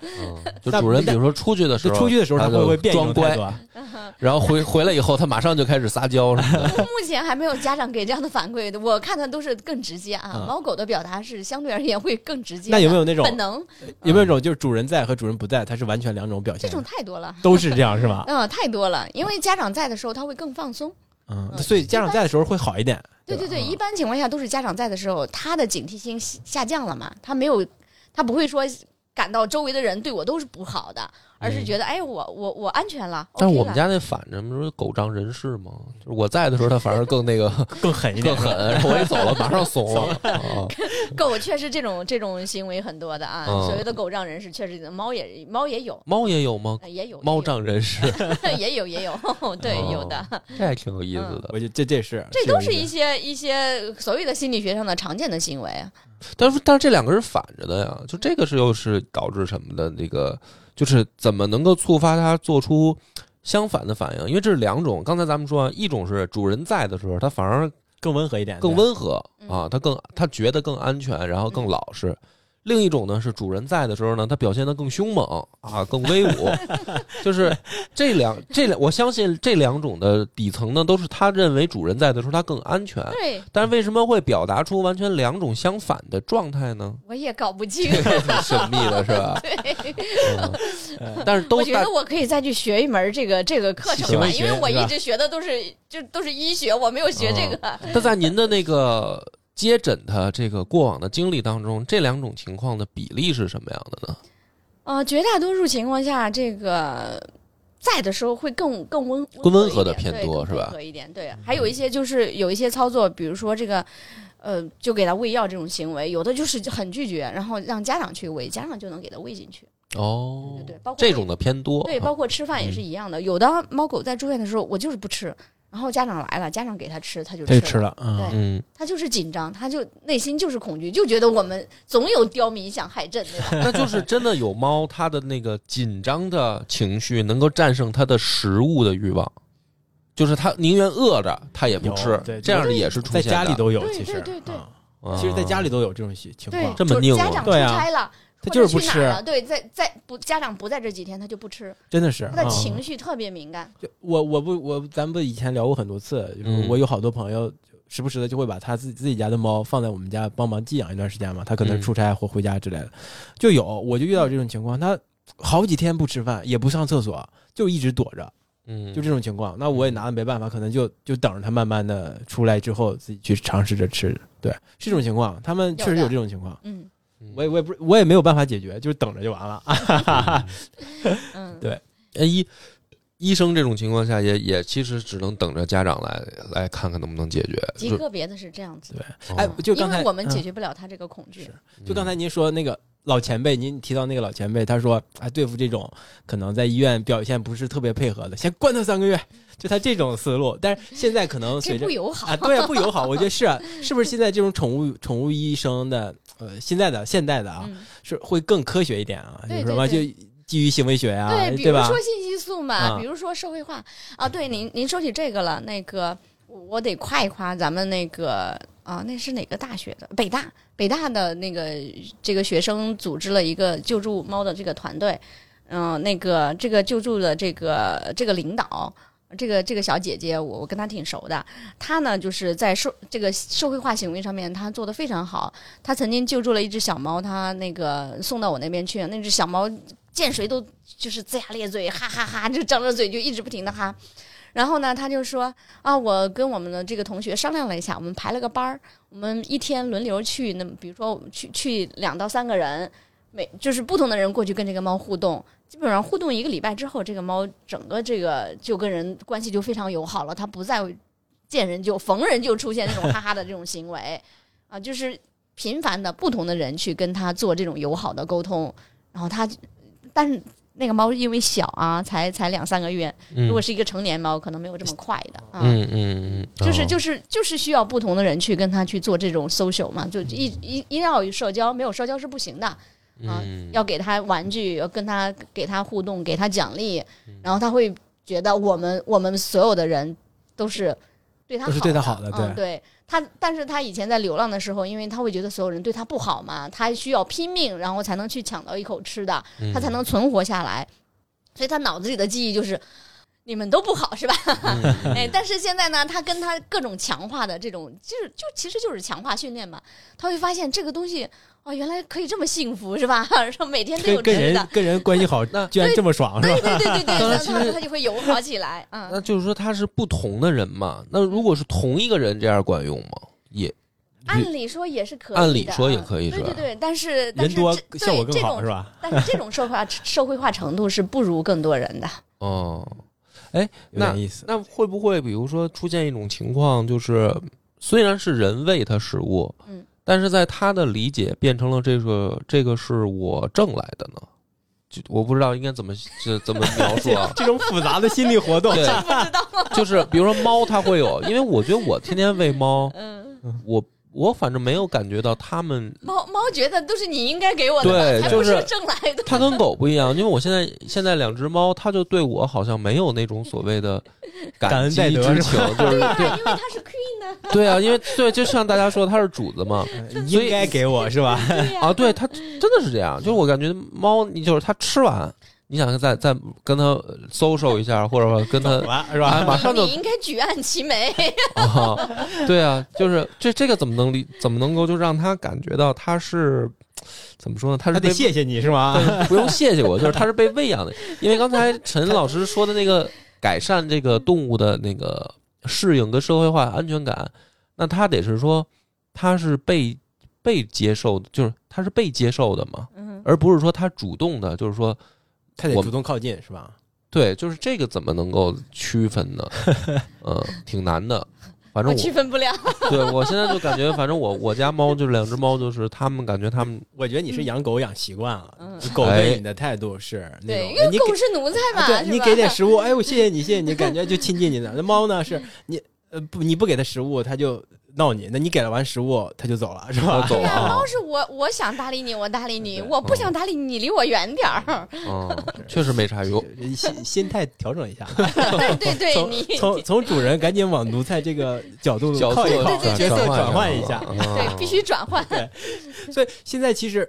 嗯，就主人比如说出去的时候，出去的时候他会不会变一装乖？然后回回来以后，他马上就开始撒娇什么的。目前还没有家长给这样的反馈的，我看的都是更直接啊。嗯猫狗的表达是相对而言会更直接。那有没有那种本能？有没有一种就是主人在和主人不在，它是完全两种表现？这种太多了，都是这样是吧？嗯，太多了。因为家长在的时候，他会更放松。嗯，嗯所以家长在的时候会好一点。对对对，一般情况下都是家长在的时候，他的警惕性下下降了嘛，他没有，他不会说感到周围的人对我都是不好的，而是觉得、哎，我我我安全了。但是我们家那反着，不是狗仗人势吗？就是我在的时候，它反而更那个 更狠一点，更狠，然后我一走了，马上怂了。啊 狗确实这种这种行为很多的啊，嗯所谓的狗仗人势，确实猫也猫也有，猫也有吗？呃也有猫仗人势，也有也有，对，哦有的，这还挺有意思的。我觉得这这是这都是一些一些所谓的心理学上的常见的行为。啊但是但是这两个是反着的呀，就这个是又是导致什么的？这个就是怎么能够触发它做出相反的反应？因为这是两种。刚才咱们说，一种是主人在的时候，它反而更温和一点，更温和嗯啊，它更它觉得更安全，然后更老实。另一种呢是主人在的时候呢，它表现得更凶猛 啊，更威武。就是这两这两，我相信这两种的底层呢，都是他认为主人在的时候他更安全。对，但是为什么会表达出完全两种相反的状态呢？我也搞不清。神秘的，是吧？对，嗯但是都我觉得我可以再去学一门这个这个课程吧，行为学因为我一直学的都是就都是医学，我没有学这个。但在您的那个接诊的这个过往的经历当中，这两种情况的比例是什么样的呢？呃，绝大多数情况下，这个在的时候会更更温更温和和的偏多是吧温和一点，对。还有一些就是有一些操作，比如说这个。呃，就给他喂药这种行为，有的就是很拒绝，然后让家长去喂，家长就能给他喂进去。哦，对对，包括这种的偏多。对，包括吃饭也是一样的。有的猫狗在住院的时候，我就是不吃然后家长来了，家长给他吃，他就他就吃吃了，嗯对嗯，他就是紧张，他就内心就是恐惧，就觉得我们总有刁民想害朕，对吧？那就是真的有猫，它的那个紧张的情绪能够战胜它的食物的欲望，就是它宁愿饿着，它也不吃。对这样的也是出在现的。家里都有，其实对对对其实在家里都有这种情况，，这么拧家长出对啊差了，他就是不吃。对，在在不家长不在这几天，他就不吃，真的是他的啊。情绪特别敏感。就我我不我咱们不以前聊过很多次，就是嗯。我有好多朋友时不时的就会把他自己自己家的猫放在我们家帮忙寄养一段时间嘛，他可能嗯。出差或回家之类的，就有我就遇到这种情况，他好几天不吃饭也不上厕所，就一直躲着，嗯，就这种情况，那我也拿他没办法，可能就就等着他慢慢的出来之后自己去尝试着吃，对，是这种情况，他们确实有这种情况，嗯我也我也不我也没有办法解决，就是等着就完了啊，嗯，对哎医医生这种情况下也也其实只能等着家长来来看看能不能解决。极个别的是这样子，对哦哎，就刚才因为我们嗯解决不了他这个恐惧是。就刚才您说那个老前辈，您提到那个老前辈，他说啊，对付这种可能在医院表现不是特别配合的，先关他三个月，就他这种思路。但是现在可能这随着不友好啊，对啊，不友好，我觉得是啊，是不是现在这种宠物宠物医生的呃，现在的现代的啊，嗯，是会更科学一点啊，就对是什么就基于行为学啊，对，比对吧如说？信息素嘛，啊比如说社会化啊。对，您您说起这个了，那个我我得夸一夸咱们那个啊，那是哪个大学的？北大，北大的那个这个学生组织了一个救助猫的这个团队，嗯、那个这个救助的这个这个领导。这个这个小姐姐，我我跟她挺熟的。她呢，就是在社这个社会化行为上面，她做的非常好。她曾经救助了一只小猫，她那个送到我那边去，那只小猫见谁都就是龇牙咧嘴，哈哈哈就张着嘴就一直不停的哈。然后呢，她就说啊，我跟我们的这个同学商量了一下，我们排了个班儿，我们一天轮流去，那比如说去去两到三个人，每就是不同的人过去跟这个猫互动，基本上互动一个礼拜之后，这个猫整个这个就跟人关系就非常友好了，它不再见人就逢人就出现这种哈哈的这种行为，啊，就是频繁的不同的人去跟它做这种友好的沟通，然后它，但是那个猫因为小啊，才才两三个月，嗯如果是一个成年猫，可能没有这么快的啊。嗯嗯嗯，就是哦就是就是需要不同的人去跟它去做这种 social 嘛，就一一一定要有社交，没有社交是不行的。啊嗯要给他玩具，要跟他给他互动，给他奖励，然后他会觉得我们我们所有的人都是对他都是对他好的嗯，对他，但是他以前在流浪的时候，因为他会觉得所有人对他不好嘛，他需要拼命，然后才能去抢到一口吃的，嗯他才能存活下来，所以他脑子里的记忆就是。你们都不好是吧？嗯哎，但是现在呢，他跟他各种强化的这种，就是就其实就是强化训练嘛。他会发现这个东西哦，原来可以这么幸福是吧？说每天都有跟跟吃的人，跟人关系好，那居然这么爽是吧？对对对对对，然当然其实后他就会友好起来。嗯，那就是说他是不同的人嘛？那如果是同一个人，这样管用吗？也按理说也是可以的，按理说也可以是吧对对对，但是但是人多这效果更对这种好是吧？但是这种社会化社会化程度是不如更多人的。哦，哎，有那点意思。那会不会比如说出现一种情况，就是虽然是人喂它食物，嗯，但是在他的理解变成了这个这个是我挣来的呢？就我不知道应该怎么这怎么描述啊？这种复杂的心理活动，对，就是比如说猫，它会有，因为我觉得我天天喂猫，嗯，我我反正没有感觉到他们，猫猫觉得都是你应该给我的对不就是挣来的。它跟狗不一样，因为我现在现在两只猫，它就对我好像没有那种所谓的感感恩戴德激之情，就是对因为它是 queen 呢。对啊，因为对，就像大家说它是主子嘛，应该给我是吧？啊，对，它真的是这样，就是我感觉猫，你就是它吃完，你想再再跟他 social 一下，或者说跟它走了是哎，吧？马上就你应该举案齐眉。啊，对啊，就是这这个怎么能理怎么能够就让他感觉到他是怎么说呢？他是他得谢谢你是吗？不用谢谢我，就是他是被喂养的。因为刚才陈老师说的那个改善这个动物的那个适应跟社会化安全感，那他得是说他是被被接受，就是他是被接受的嘛，嗯，而不是说他主动的，就是说我他得主动靠近是吧？对，就是这个怎么能够区分呢？嗯，挺难的。反正我区分不了。对我现在就感觉，反正我我家猫就是两只猫，就是他们感觉他们，我觉得你是养狗养习惯了，嗯狗对你的态度是那对，种因为你狗是奴才嘛，啊对你给点食物，哎，我谢谢你，谢谢你，感觉就亲近你的。那猫呢，是 你呃不你不给它食物，它就闹你；那你给了完食物，它就走了，是吧？走对呀，啊猫是我我想搭理你，我搭理你；我不想搭理你，你离我远点儿。嗯，确实没啥用。心心态调整一下，对对对，从你从从主人赶紧往奴才这个角度 靠一靠，角色对转换一下。对必须转换。所以现在其实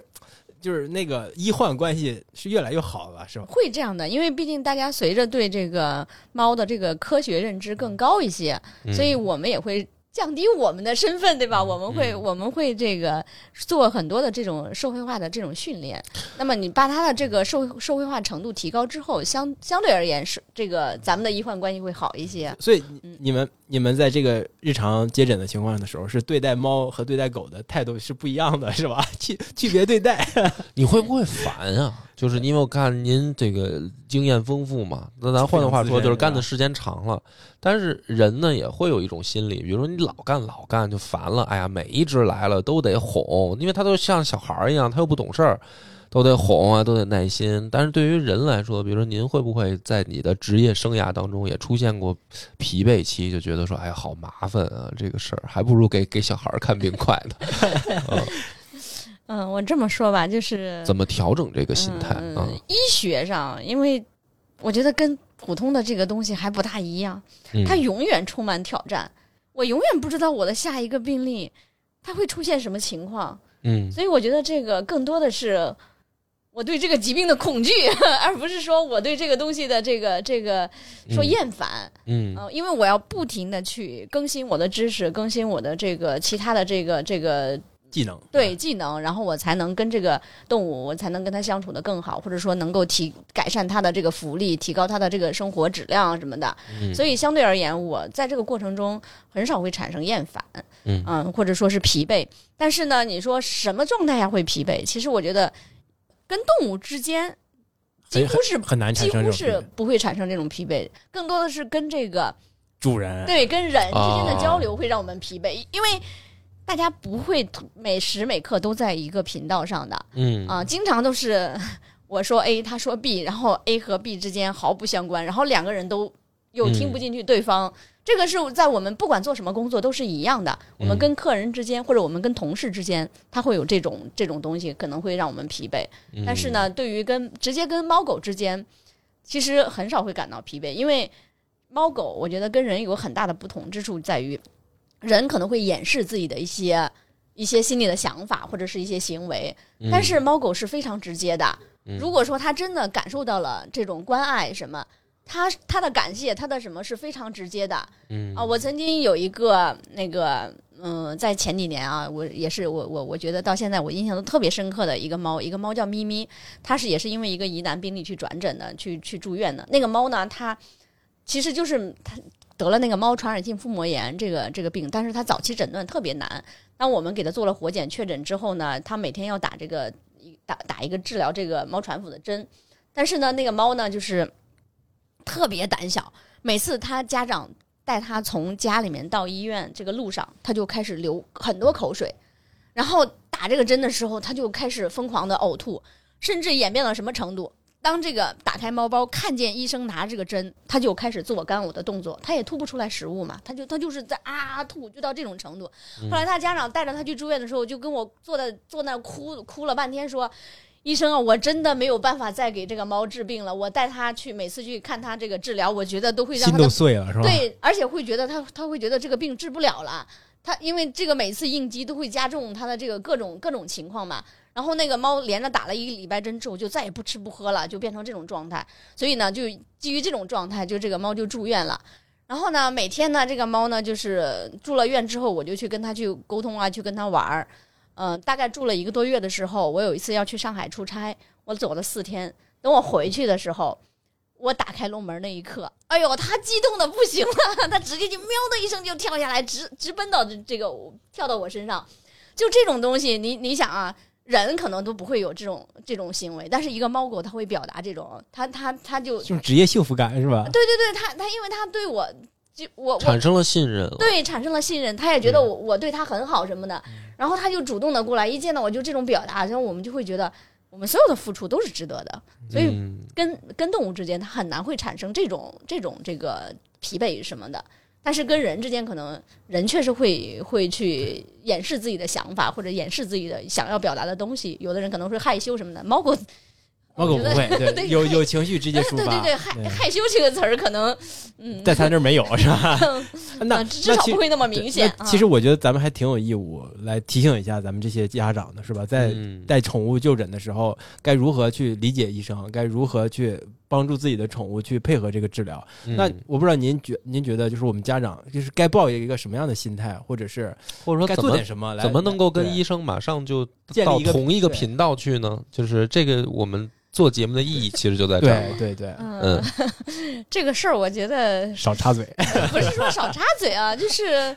就是那个医患关系是越来越好了，是吧？会这样的，因为毕竟大家随着对这个猫的这个科学认知更高一些，嗯所以我们也会降低我们的身份，对吧？我们会、嗯我们会这个做很多的这种社会化的这种训练。那么你把他的这个社会社会化程度提高之后，相相对而言是这个咱们的医患关系会好一些。所以你嗯你们你们在这个日常接诊的情况的时候，是对待猫和对待狗的态度是不一样的，是吧？区区别对待。你会不会烦啊？就是因为我看您这个经验丰富嘛，那咱换句话说，就是干的时间长了。但是人呢也会有一种心理，比如说你老干老干就烦了，哎呀，每一只来了都得哄，因为它都像小孩儿一样，它又不懂事儿，都得哄啊，都得耐心。但是对于人来说，比如说您会不会在你的职业生涯当中也出现过疲惫期，就觉得说，哎呀，好麻烦啊，这个事儿还不如给给小孩儿看病快呢。嗯嗯，我这么说吧，就是怎么调整这个心态嗯啊？医学上，因为我觉得跟普通的这个东西还不大一样，嗯它永远充满挑战。我永远不知道我的下一个病例它会出现什么情况，嗯所以我觉得这个更多的是我对这个疾病的恐惧，而不是说我对这个东西的这个这个说嗯厌烦。嗯嗯、因为我要不停的去更新我的知识，更新我的这个其他的这个这个技能对技能，然后我才能跟这个动物，我才能跟它相处的更好，或者说能够提改善它的这个福利，提高它的这个生活质量什么的。嗯所以相对而言，我在这个过程中很少会产生厌烦，嗯或者说是疲惫。但是呢，你说什么状态下会疲惫？其实我觉得跟动物之间几乎是很难产几乎是不会产生这种疲惫，更多的是跟这个主人。对，跟人之间的啊交流会让我们疲惫，因为大家不会每时每刻都在一个频道上的嗯啊，经常都是 我说 A，他说 B，然后 A 和 B 之间毫不相关，然后两个人都又听不进去对方。这个是在我们不管做什么工作都是一样的，我们嗯跟客人之间或者我们跟同事之间，他会有这种这种东西，可能会让我们疲惫。嗯但是呢，对于跟直接跟猫狗之间，其实很少会感到疲惫，因为猫狗我觉得跟人有很大的不同之处在于，人可能会掩饰自己的一些一些心里的想法或者是一些行为，嗯但是猫狗是非常直接的。嗯如果说它真的感受到了这种关爱什么。他他的感谢，他的什么是非常直接的嗯啊！我曾经有一个那个，嗯、在前几年啊，我也是我我我觉得到现在我印象都特别深刻的一个猫，一个猫叫咪咪，它是也是因为一个疑难病例去转诊的，去去住院的。那个猫呢，它其实就是它得了那个猫传染性腹膜炎这个这个病，但是它早期诊断特别难。当我们给它做了活检确诊之后呢，它每天要打这个打打一个治疗这个猫传腹的针，但是呢，那个猫呢就是特别胆小，每次他家长带他从家里面到医院这个路上，他就开始流很多口水，然后打这个针的时候，他就开始疯狂的呕吐，甚至演变到什么程度？当这个打开猫包，看见医生拿这个针，他就开始自我干呕的动作，他也吐不出来食物嘛，他就他就是在啊吐，就到这种程度。后来他家长带着他去住院的时候，就跟我坐在坐那哭哭了半天，说：“医生啊，我真的没有办法再给这个猫治病了。我带它去，每次去看它这个治疗，我觉得都会让心都碎了是吧？对，而且会觉得它，它会觉得这个病治不了了。它因为这个每次应激都会加重它的这个各种各种情况嘛。然后那个猫连着打了一个礼拜针之后，就再也不吃不喝了，就变成这种状态。所以呢，就基于这种状态，就这个猫就住院了。然后呢，每天呢，这个猫呢，就是 住了院之后，我就去跟它去沟通啊，去跟它玩儿。嗯、大概住了一个多月的时候，我有一次要去上海出差，我走了四天。等我回去的时候，我打开笼门那一刻，哎呦，他激动的不行了，他直接就喵的一声就跳下来，直直奔到这这个跳到我身上。就这种东西，你你想啊，人可能都不会有这种这种行为，但是一个猫狗它会表达这种，它它它就这种职业幸福感是吧？对对对，它它因为它对我就我产生了信任，对，产生了信任，他也觉得我我对他很好什么的，然后他就主动的过来，一见到我就这种表达，然后我们就会觉得我们所有的付出都是值得的，所以跟跟动物之间，它很难会产生这种这种这个疲惫什么的。但是跟人之间，可能人确实会会去掩饰自己的想法，或者掩饰自己的想要表达的东西。有的人可能会害羞什么的，猫狗。猫狗不会，对，有有情绪直接抒发。对对对，害害羞这个词儿可能，嗯，在他这儿没有是吧？那至少不会那么明显。其实我觉得咱们还挺有义务来提醒一下咱们这些家长的，是吧？在带宠物就诊的时候，该如何去理解医生？该如何去帮助自己的宠物去配合这个治疗？那我不知道您觉您觉得，就是我们家长就是该抱一个什么样的心态，或者是或者说该做点什么，怎么能够跟医生马上就建立同一个频道去呢？就是这个我们。做节目的意义 其实就在这儿，对对对，嗯，这个事儿我觉得少插嘴，不是说少插嘴啊，就是，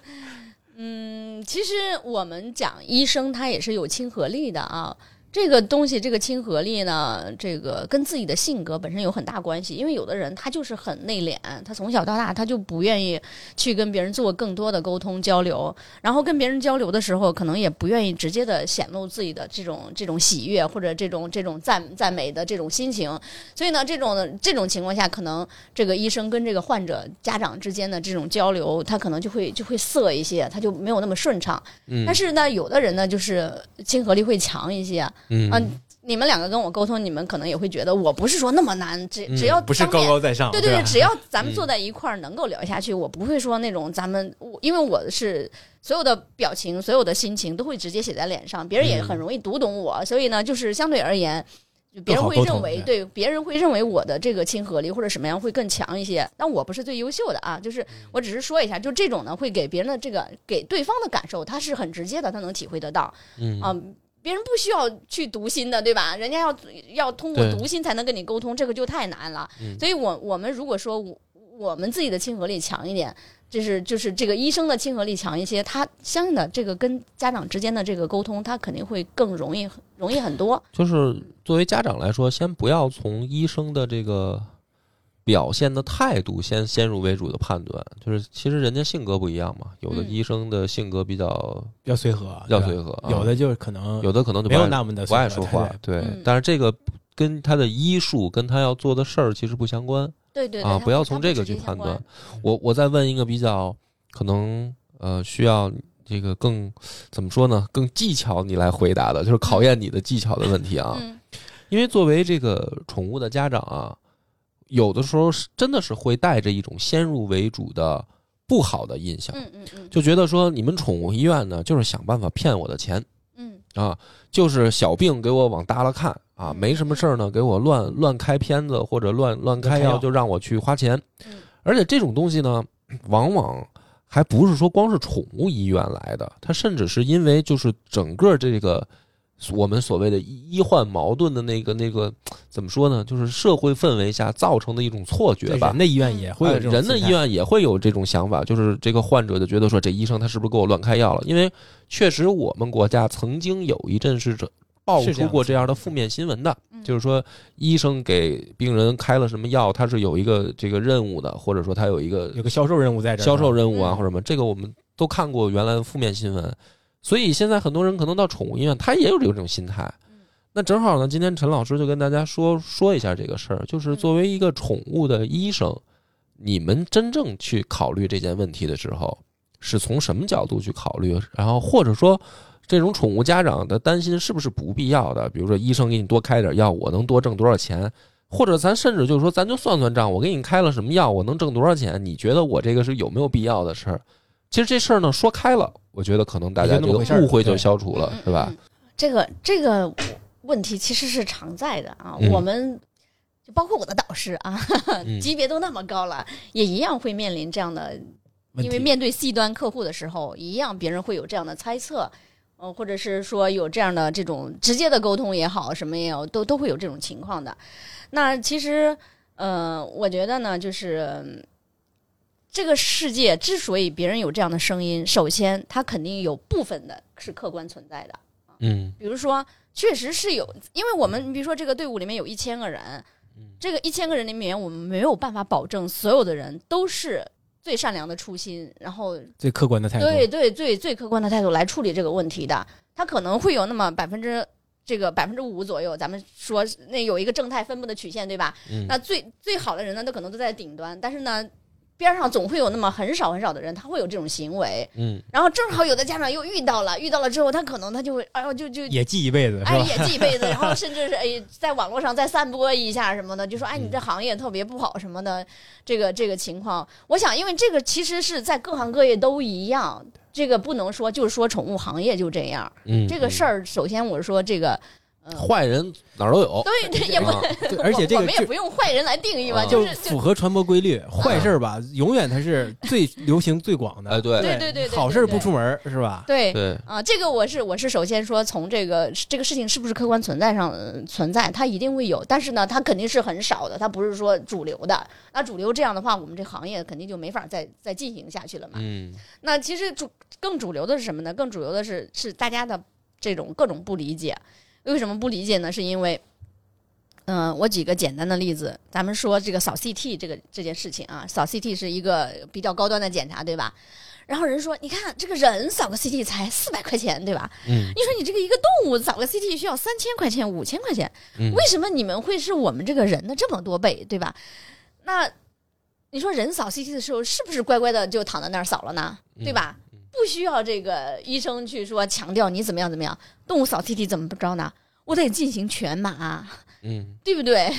嗯，其实我们讲医生他也是有亲和力的啊。这个东西，这个亲和力呢，这个跟自己的性格本身有很大关系。因为有的人他就是很内敛，他从小到大他就不愿意去跟别人做更多的沟通交流，然后跟别人交流的时候，可能也不愿意直接的显露自己的这种这种喜悦或者这种这种赞赞美的这种心情。所以呢，这种这种情况下，可能这个医生跟这个患者家长之间的这种交流，他可能就会就会涩一些，他就没有那么顺畅。嗯，但是呢，有的人呢，就是亲和力会强一些。嗯，你们两个跟我沟通，你们可能也会觉得我不是说那么难，只只要不是高高在上，对对对，只要咱们坐在一块儿能够聊下去，我不会说那种咱们，因为我是所有的表情、所有的心情都会直接写在脸上，别人也很容易读懂我，所以呢，就是相对而言，别人会认为对。别人会认为我的这个亲和力或者什么样会更强一些，但我不是最优秀的啊，就是我只是说一下，就这种呢会给别人的这个给对方的感受，他是很直接的，他能体会得到，嗯。啊。别人不需要去读心的，对吧？人家要要通过读心才能跟你沟通，这个就太难了。所以，我我们如果说我们自己的亲和力强一点，就是就是这个医生的亲和力强一些，他相应的这个跟家长之间的这个沟通，他肯定会更容易容易很多。就是作为家长来说，先不要从医生的这个。表现的态度先先入为主的判断，就是其实人家性格不一样嘛。有的医生的性格比较比较随和，比较随和；有的就是可能有的可能就没有那么的不爱说话。对，但是这个跟他的医术跟他要做的事儿其实不相关。对对啊，不要从这个去判断。我我再问一个比较可能呃需要这个更怎么说呢？更技巧你来回答的，就是考验你的技巧的问题啊。因为作为这个宠物的家长啊。有的时候是真的是会带着一种先入为主的不好的印象，嗯嗯嗯，就觉得说你们宠物医院呢，就是想办法骗我的钱，嗯。啊，就是小病给我往大了看。啊，没什么事儿呢，给我乱乱开片子或者乱乱开药，就让我去花钱，而且这种东西呢，往往还不是说光是宠物医院来的，它甚至是因为就是整个这个。我们所谓的医患矛盾的那个那个怎么说呢？就是社会氛围下造成的一种错觉吧。人的医院也会有人的医院也会有这种想法，就是这个患者就觉得说，这医生他是不是给我乱开药了？因为确实我们国家曾经有一阵是这爆出过这样的负面新闻的，就是说医生给病人开了什么药，他是有一个这个任务的，或者说他有一个有个销售任务在这销售任务啊，或者什么，这个我们都看过原来的负面新闻。所以现在很多人可能到宠物医院，他也有这种心态。那正好呢，今天陈老师就跟大家说说一下这个事儿，就是作为一个宠物的医生，你们真正去考虑这件问题的时候，是从什么角度去考虑？然后或者说，这种宠物家长的担心是不是不必要的？比如说，医生给你多开点药，我能多挣多少钱？或者咱甚至就是说，咱就算算账，我给你开了什么药，我能挣多少钱？你觉得我这个是有没有必要的事儿？其实这事儿呢，说开了，我觉得可能大家这个误会就消除了，是吧？这个这个问题其实是常在的啊。我们就包括我的导师啊，级别都那么高了，也一样会面临这样的，因为面对 C 端客户的时候，一样别人会有这样的猜测，呃，或者是说有这样的这种直接的沟通也好，什么也有，都都会有这种情况的。那其实，呃，我觉得呢，就是。这个世界之所以别人有这样的声音，首先它肯定有部分的是客观存在的，嗯，比如说确实是有，因为我们比如说这个队伍里面有一千个人，这个一千个人里面我们没有办法保证所有的人都是。最善良的初心，然后最客观的态度，对对最最客观的态度来处理这个问题的，他可能会有那么百分之这个百分之五左右，咱们说那有一个正态分布的曲线，对吧？嗯那最最好的人呢，都可能都在顶端，但是呢，边上总会有那么很少很少的人，他会有这种行为，嗯。然后正好有的家长又遇到了，遇到了之后，他可能他就会，哎呦，就就也记一辈子是哎，也记一辈子，然后 甚至是哎，在网络上再散播一下什么的，就说哎，你这行业特别不好什么的，这个这个情况，我想，因为这个其实是在各行各业都一样，这个不能说就是说宠物行业就这样，嗯，这个事儿，首先我是说这个，嗯坏人哪儿都有，对，这也不，而且这个我我们也不用坏人来定义吧，啊就是是符合传播规律，坏事儿吧，永远它是最 流行最广的。哎对对对对对好事儿不出门儿是吧？对。对，啊，这个我是我是首先说从这个这个事情是不是客观存在上、呃存在，它一定会有，但是呢，它肯定是很少的，它不是说主流的。那主流这样的话，我们这行业肯定就没法再再进行下去了嘛。嗯那其实主更主流的是什么呢？更主流的是是大家的这种各种不理解。为什么不理解呢？是因为，嗯、我举个简单的例子，咱们说这个扫 CT 这个这件事情啊，扫 CT 是一个比较高端的检查，对吧？然后人说，你看这个人扫个 CT 才四百块钱，对吧？嗯你说你这个一个动物扫个 CT 需要三千块钱、五千块钱，嗯为什么你们会是我们这个人的这么多倍，对吧？那你说人扫 CT 的时候，是不是乖乖的就躺在那儿扫了呢？对吧？不需要这个医生去说强调你怎么样怎么样。动物扫 CT 怎么着呢？我得进行全麻，嗯对不对？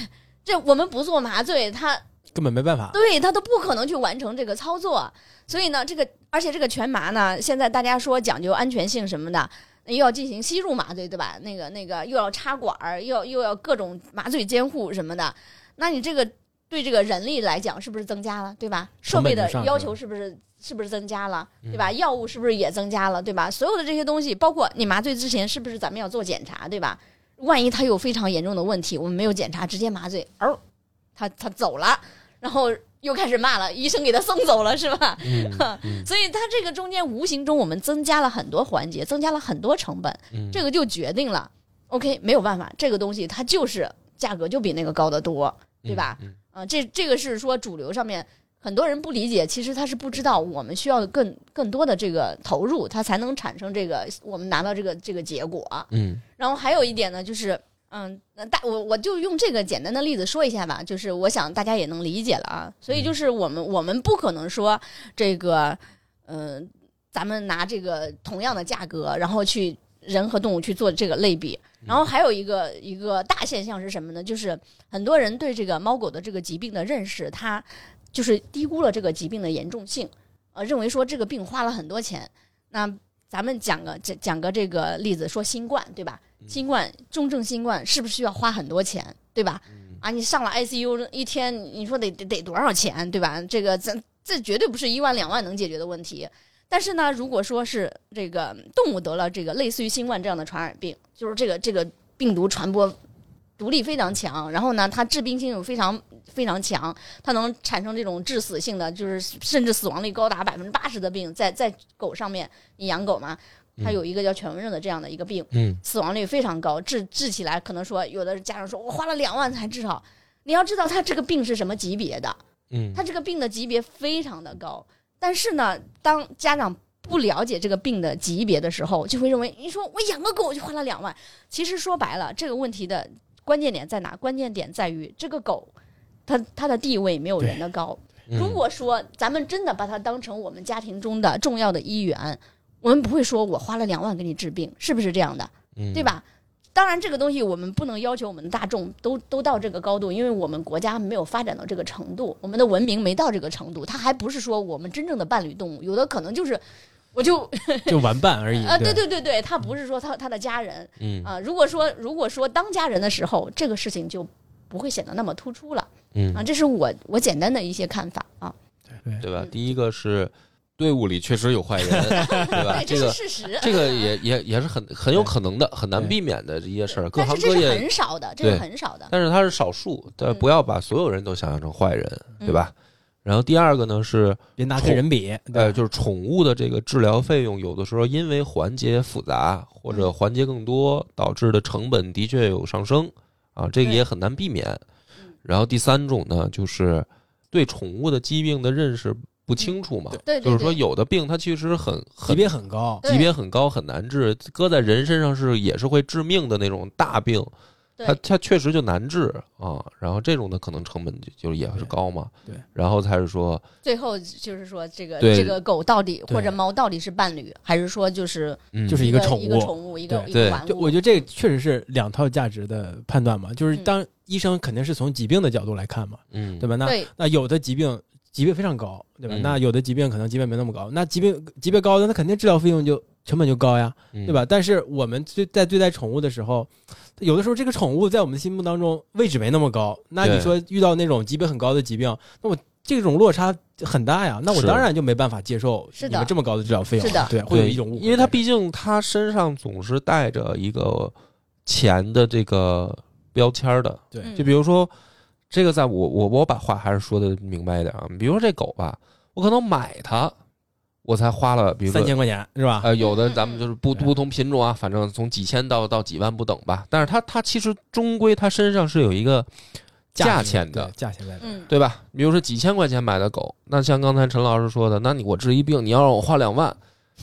这我们不做麻醉，他根本没办法。对他都不可能去完成这个操作。所以呢，这个而且这个全麻呢，现在大家说讲究安全性什么的，又要进行吸入麻醉，对吧？那个那个又要插管儿，又要又要各种麻醉监护什么的，那你这个对这个人力来讲是不是增加了，对吧？设备的要求是不是是不是增加了，嗯对吧？药物是不是也增加了，对吧？所有的这些东西，包括你麻醉之前是不是咱们要做检查，对吧？万一他有非常严重的问题，我们没有检查，直接麻醉，哦，他他走了，然后又开始骂了，医生给他送走了，是吧？嗯嗯 所以他这个中间无形中我们增加了很多环节，增加了很多成本，嗯，这个就决定了，OK，没有办法，这个东西它就是价格就比那个高得多，对吧？这这个是说主流上面很多人不理解，其实他是不知道我们需要更更多的这个投入，它才能产生这个我们拿到这个这个结果。嗯然后还有一点呢，就是嗯，那大我我就用这个简单的例子说一下吧，就是我想大家也能理解了啊。所以就是我们我们不可能说这个，嗯、咱们拿这个同样的价格，然后去人和动物去做这个类比。然后还有一个一个大现象是什么呢？就是很多人对这个猫狗的这个疾病的认识，他就是低估了这个疾病的严重性，呃，认为说这个病花了很多钱。那咱们讲个讲讲个这个例子，说新冠对吧？新冠重症新冠是不是需要花很多钱，对吧？啊，你上了 ICU 一天，你说得得得多少钱，对吧？这个咱这绝对不是一万两万能解决的问题。但是呢，如果说是这个动物得了这个类似于新冠这样的传染病，就是这个这个病毒传播毒力非常强，然后呢，它致病性又非常非常强，它能产生这种致死性的，就是甚至死亡率高达百分之八十的病，在在狗上面，你养狗嘛，它有一个叫犬瘟热的这样的一个病，嗯。死亡率非常高，治治起来可能说有的家长说我花了两万才治好，你要知道它这个病是什么级别的，嗯。它这个病的级别非常的高，但是呢，当家长不了解这个病的级别的时候，就会认为你说我养个狗就花了两万，其实说白了，这个问题的关键点在哪？关键点在于这个狗，它它的地位没有人的高。嗯如果说咱们真的把它当成我们家庭中的重要的一员，我们不会说我花了两万给你治病，是不是这样的？嗯对？吧？当然，这个东西我们不能要求我们的大众都都到这个高度，因为我们国家没有发展到这个程度，我们的文明没到这个程度，它还不是说我们真正的伴侣动物，有的可能就是，我就 就玩伴而已。啊，对。对对对，他不是说他他的家人嗯。啊，如果说如果说当家人的时候，这个事情就不会显得那么突出了。嗯。啊，这是我我简单的一些看法啊，对对。吧？第一个是队伍里确实有坏人，对吧？这这个是事实，这个也也也是很很有可能的，很难避免的一些事儿，各行各业。很少的，这是很少的，但是他是少数，不要把所有人都想象成坏人，嗯。对吧？然后第二个呢是，别拿跟人比，呃，就是宠物的这个治疗费用，有的时候因为环节复杂或者嗯环节更多，导致的成本的确有上升啊，这个也很难避免嗯。然后第三种呢，就是对宠物的疾病的认识不清楚嘛。对，就是说有的病它其实很级别很高，级别很高很难治，搁在人身上是也是会致命的那种大病。它它确实就难治啊，然后这种的可能成本就就也是高嘛。对，然后才是说，最后就是说这个这个狗到底或者猫到底是伴侣，还是说就是就是一个宠物，一个宠物，一个一个玩物。我觉得这确实是两套价值的判断嘛，就是当医生肯定是从疾病的角度来看嘛，嗯，对吧？那那有的疾病级别非常高，对吧？那有的疾病可能级别没那么高，那级别级别高的那肯定治疗费用就成本就高呀，对吧？但是我们对在对待宠物的时候。有的时候，这个宠物在我们的心目当中位置没那么高。那你说遇到那种级别很高的疾病，那我这种落差很大呀。那我当然就没办法接受你们这么高的治疗费用。是的，对，会有一种误因为它毕竟它身上总是带着一个钱的这个标签的。对，就比如说这个，在我我我把话还是说的明白一点啊。比如说这狗吧，我可能买它。我才花了，比如三千块钱是吧？呃，有的咱们就是不不同品种啊，反正从几千到到几万不等吧。但是它它其实终归它身上是有一个价钱的，价钱在的，对吧？比如说几千块钱买的狗，那像刚才陈老师说的，那你我治一病，你要让我花两万。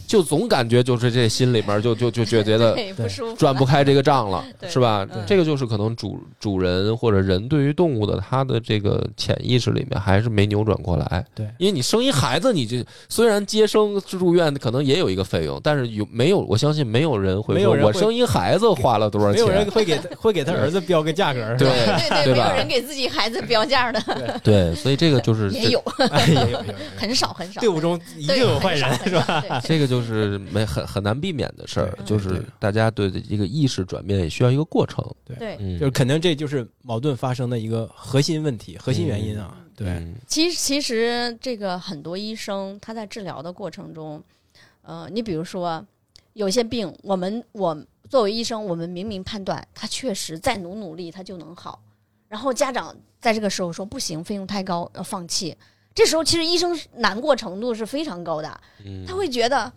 就总感觉就是这心里面就就就觉得 转不开这个账了，是吧？这个就是可能主主人或者人对于动物的他的这个潜意识里面还是没扭转过来。对，因为你生一孩子，你就虽然接生住院可能也有一个费用，但是有没有？我相信没有人会说我生一孩子花了多少钱？没有人会给会给他儿子标个价格，对 对对，没有人给自己孩子标价的。对，所以这个就是也有，也，有，很少很少。队伍中一定有坏人，是吧？这个就是没。很很难避免的事儿，就是大家对这个意识转变也需要一个过程。对，就是肯定这就是矛盾发生的一个核心问题、核心原因啊。对，其实其实这个很多医生他在治疗的过程中，呃，你比如说有些病，我们我作为医生，我们明明判断他确实再努努力他就能好，然后家长在这个时候说不行，费用太高要放弃，这时候其实医生难过程度是非常高的，他会觉得。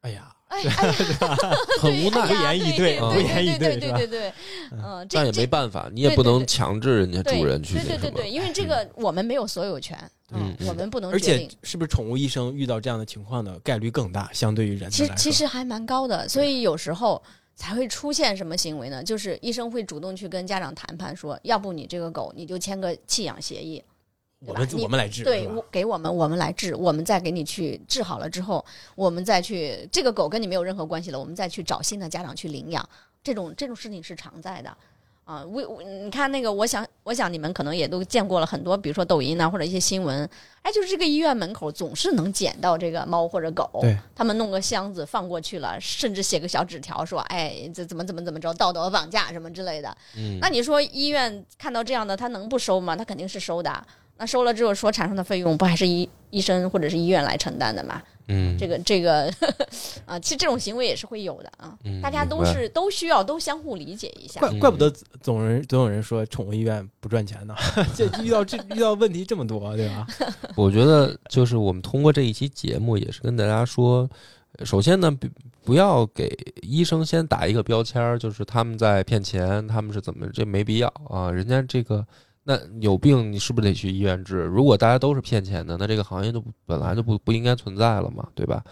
哎呀，哎呀，很无奈，不言以对，不言以对，对对对，嗯，但也没办法，你也不能强制人家主人去，对对对，因为这个我们没有所有权，嗯，我们不能。而且，是不是宠物医生遇到这样的情况的概率更大，相对于人？其实其实还蛮高的，所以有时候才会出现什么行为呢？就是医生会主动去跟家长谈判，说，要不你这个狗你就签个弃养协议。我们我们来治，对，给我们我们来治，我们再给你去治好了之后，我们再去这个狗跟你没有任何关系了，我们再去找新的家长去领养，这种这种事情是常在的，啊，我我你看那个，我想我想你们可能也都见过了很多，比如说抖音啊或者一些新闻，哎，就是这个医院门口总是能捡到这个猫或者狗，他们弄个箱子放过去了，甚至写个小纸条说，哎，这怎么怎么怎么着，道德绑架什么之类的，嗯，那你说医院看到这样的，他能不收吗？他肯定是收的。那收了之后，所产生的费用不还是医医生或者是医院来承担的吗？嗯，这个这个啊，其实这种行为也是会有的啊。嗯，大家都是都需要都相互理解一下。怪怪不得总人总有人说宠物医院不赚钱呢，这遇到这遇到问题这么多，对吧？我觉得就是我们通过这一期节目，也是跟大家说，首先呢，不不要给医生先打一个标签，就是他们在骗钱，他们是怎么这没必要啊，人家这个。那有病，你是不是得去医院治？如果大家都是骗钱的，那这个行业就本来就不不应该存在了嘛，对吧？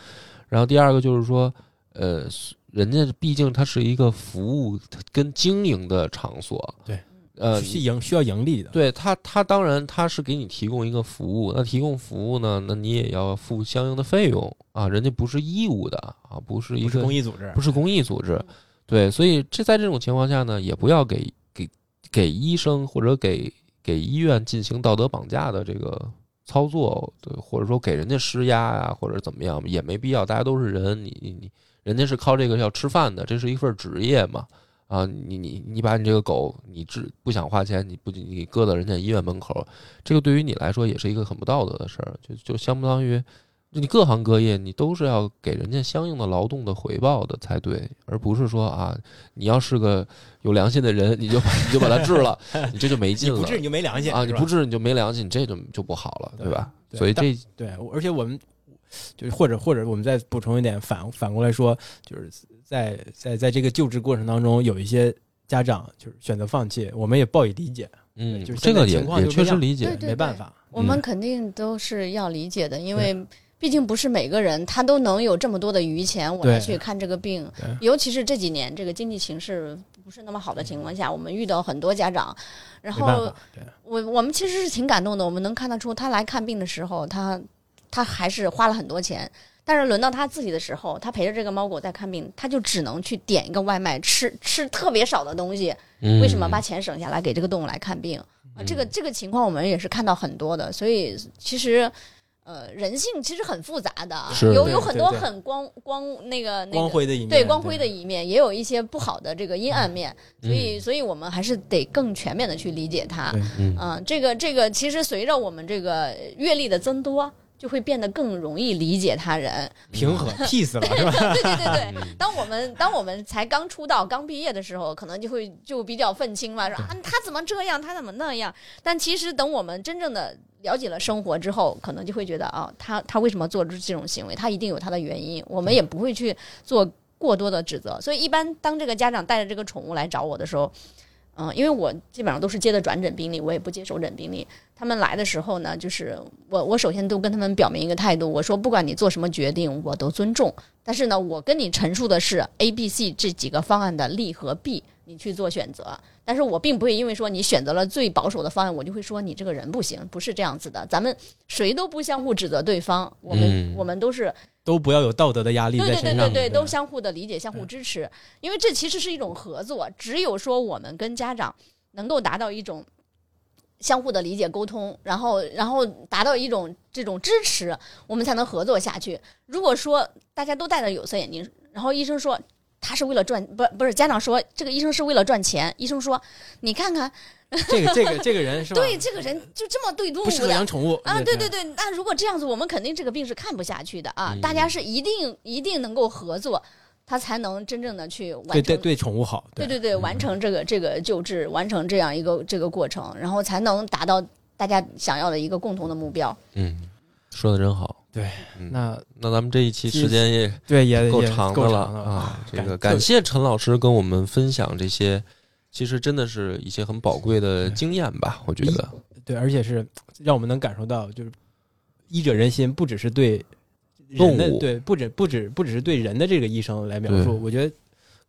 然后第二个就是说，呃，人家毕竟它是一个服务跟经营的场所，对，呃，是盈需要盈利的，对他，他当然他是给你提供一个服务，那提供服务呢，那你也要付相应的费用啊，人家不是义务的啊，不是一个公益组织，不是公益组织，对，所以这在这种情况下呢，也不要给给给医生或者给。给医院进行道德绑架的这个操作，对，或者说给人家施压呀，或者怎么样，也没必要。大家都是人，你你你，人家是靠这个要吃饭的，这是一份职业嘛？啊，你你你把你这个狗，你治不想花钱，你不你搁到人家医院门口，这个对于你来说也是一个很不道德的事儿，就就相当于。你各行各业，你都是要给人家相应的劳动的回报的才对，而不是说啊，你要是个有良心的人，你就你就把他治了，你这就没劲了。不治你就没良心啊！你不治你就没良心，你这就就不好了，对吧？所以这对，而且我们就是或者或者我们再补充一点，反反过来说，就是在在在这个救治过程当中，有一些家长就是选择放弃，我们也报以理解。嗯，就是这个也也确实理解对，对没办法。我们肯定都是要理解的，因为毕竟不是每个人他都能有这么多的余钱，我来去看这个病。尤其是这几年这个经济形势不是那么好的情况下，我们遇到很多家长，然后我我们其实是挺感动的。我们能看得出，他来看病的时候，他他还是花了很多钱。但是轮到他自己的时候，他陪着这个猫狗在看病，他就只能去点一个外卖，吃吃特别少的东西。嗯为什么把钱省下来给这个动物来看病？啊，这个这个情况我们也是看到很多的。所以其实，呃，人性其实很复杂的，有有很多很光光那个那个光辉的一面，对光辉的一面，也有一些不好的这个阴暗面，所以，所以我们还是得更全面的去理解它。嗯。嗯、这个这个，其实随着我们这个阅历的增多，就会变得更容易理解他人。平和 peace 了，是吧？对对对对，当我们当我们才刚出道、刚毕业的时候，可能就会就比较愤青嘛，说啊他怎么这样，他怎么那样。但其实等我们真正的了解了生活之后，可能就会觉得啊，他他为什么做出这种行为，他一定有他的原因，我们也不会去做过多的指责。所以一般当这个家长带着这个宠物来找我的时候，嗯，因为我基本上都是接的转诊病例，我也不接手诊病例。他们来的时候呢，就是我我首先都跟他们表明一个态度，我说不管你做什么决定，我都尊重。但是呢，我跟你陈述的是 A、B、C 这几个方案的利和弊，你去做选择。但是我并不会因为说你选择了最保守的方案，我就会说你这个人不行，不是这样子的。咱们谁都不相互指责对方，我们、嗯我们都是都不要有道德的压力对在身上，对对对对，都相互的理解、相互支持，因为这其实是一种合作。只有说我们跟家长能够达到一种相互的理解、沟通，然后然后达到一种这种支持，我们才能合作下去。如果说大家都戴着有色眼镜，然后医生说他是为了赚，不不是家长说这个医生是为了赚钱，医生说你看看，这个这 个这个人是吧？对这个人就这么对动不适物的合养宠物啊，对对对，那如果这样子，我们肯定这个病是看不下去的啊！大家是一定一定能够合作，他才能真正的去完成。对对对宠物好，对对对，完成这个这个救治，完成这样一个这个过程，然后才能达到大家想要的一个共同的目标。嗯，说的真好。对嗯那那咱们这一期时间也对也够长的了啊！这个感感谢陈老师跟我们分享这些，其实真的是一些很宝贵的经验吧，我觉得。对，而且是让我们能感受到，就是医者仁心，不只是对人的对，不止不止不只是对人的这个医生来描述，我觉得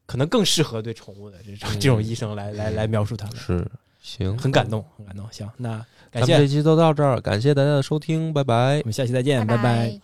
可能更适合对宠物的这种、嗯这种医生来来来描述他们，是，行，很感动，很感动。行，那咱感谢，们这期都到这儿，感谢大家的收听，拜拜我。们下期再见，拜拜拜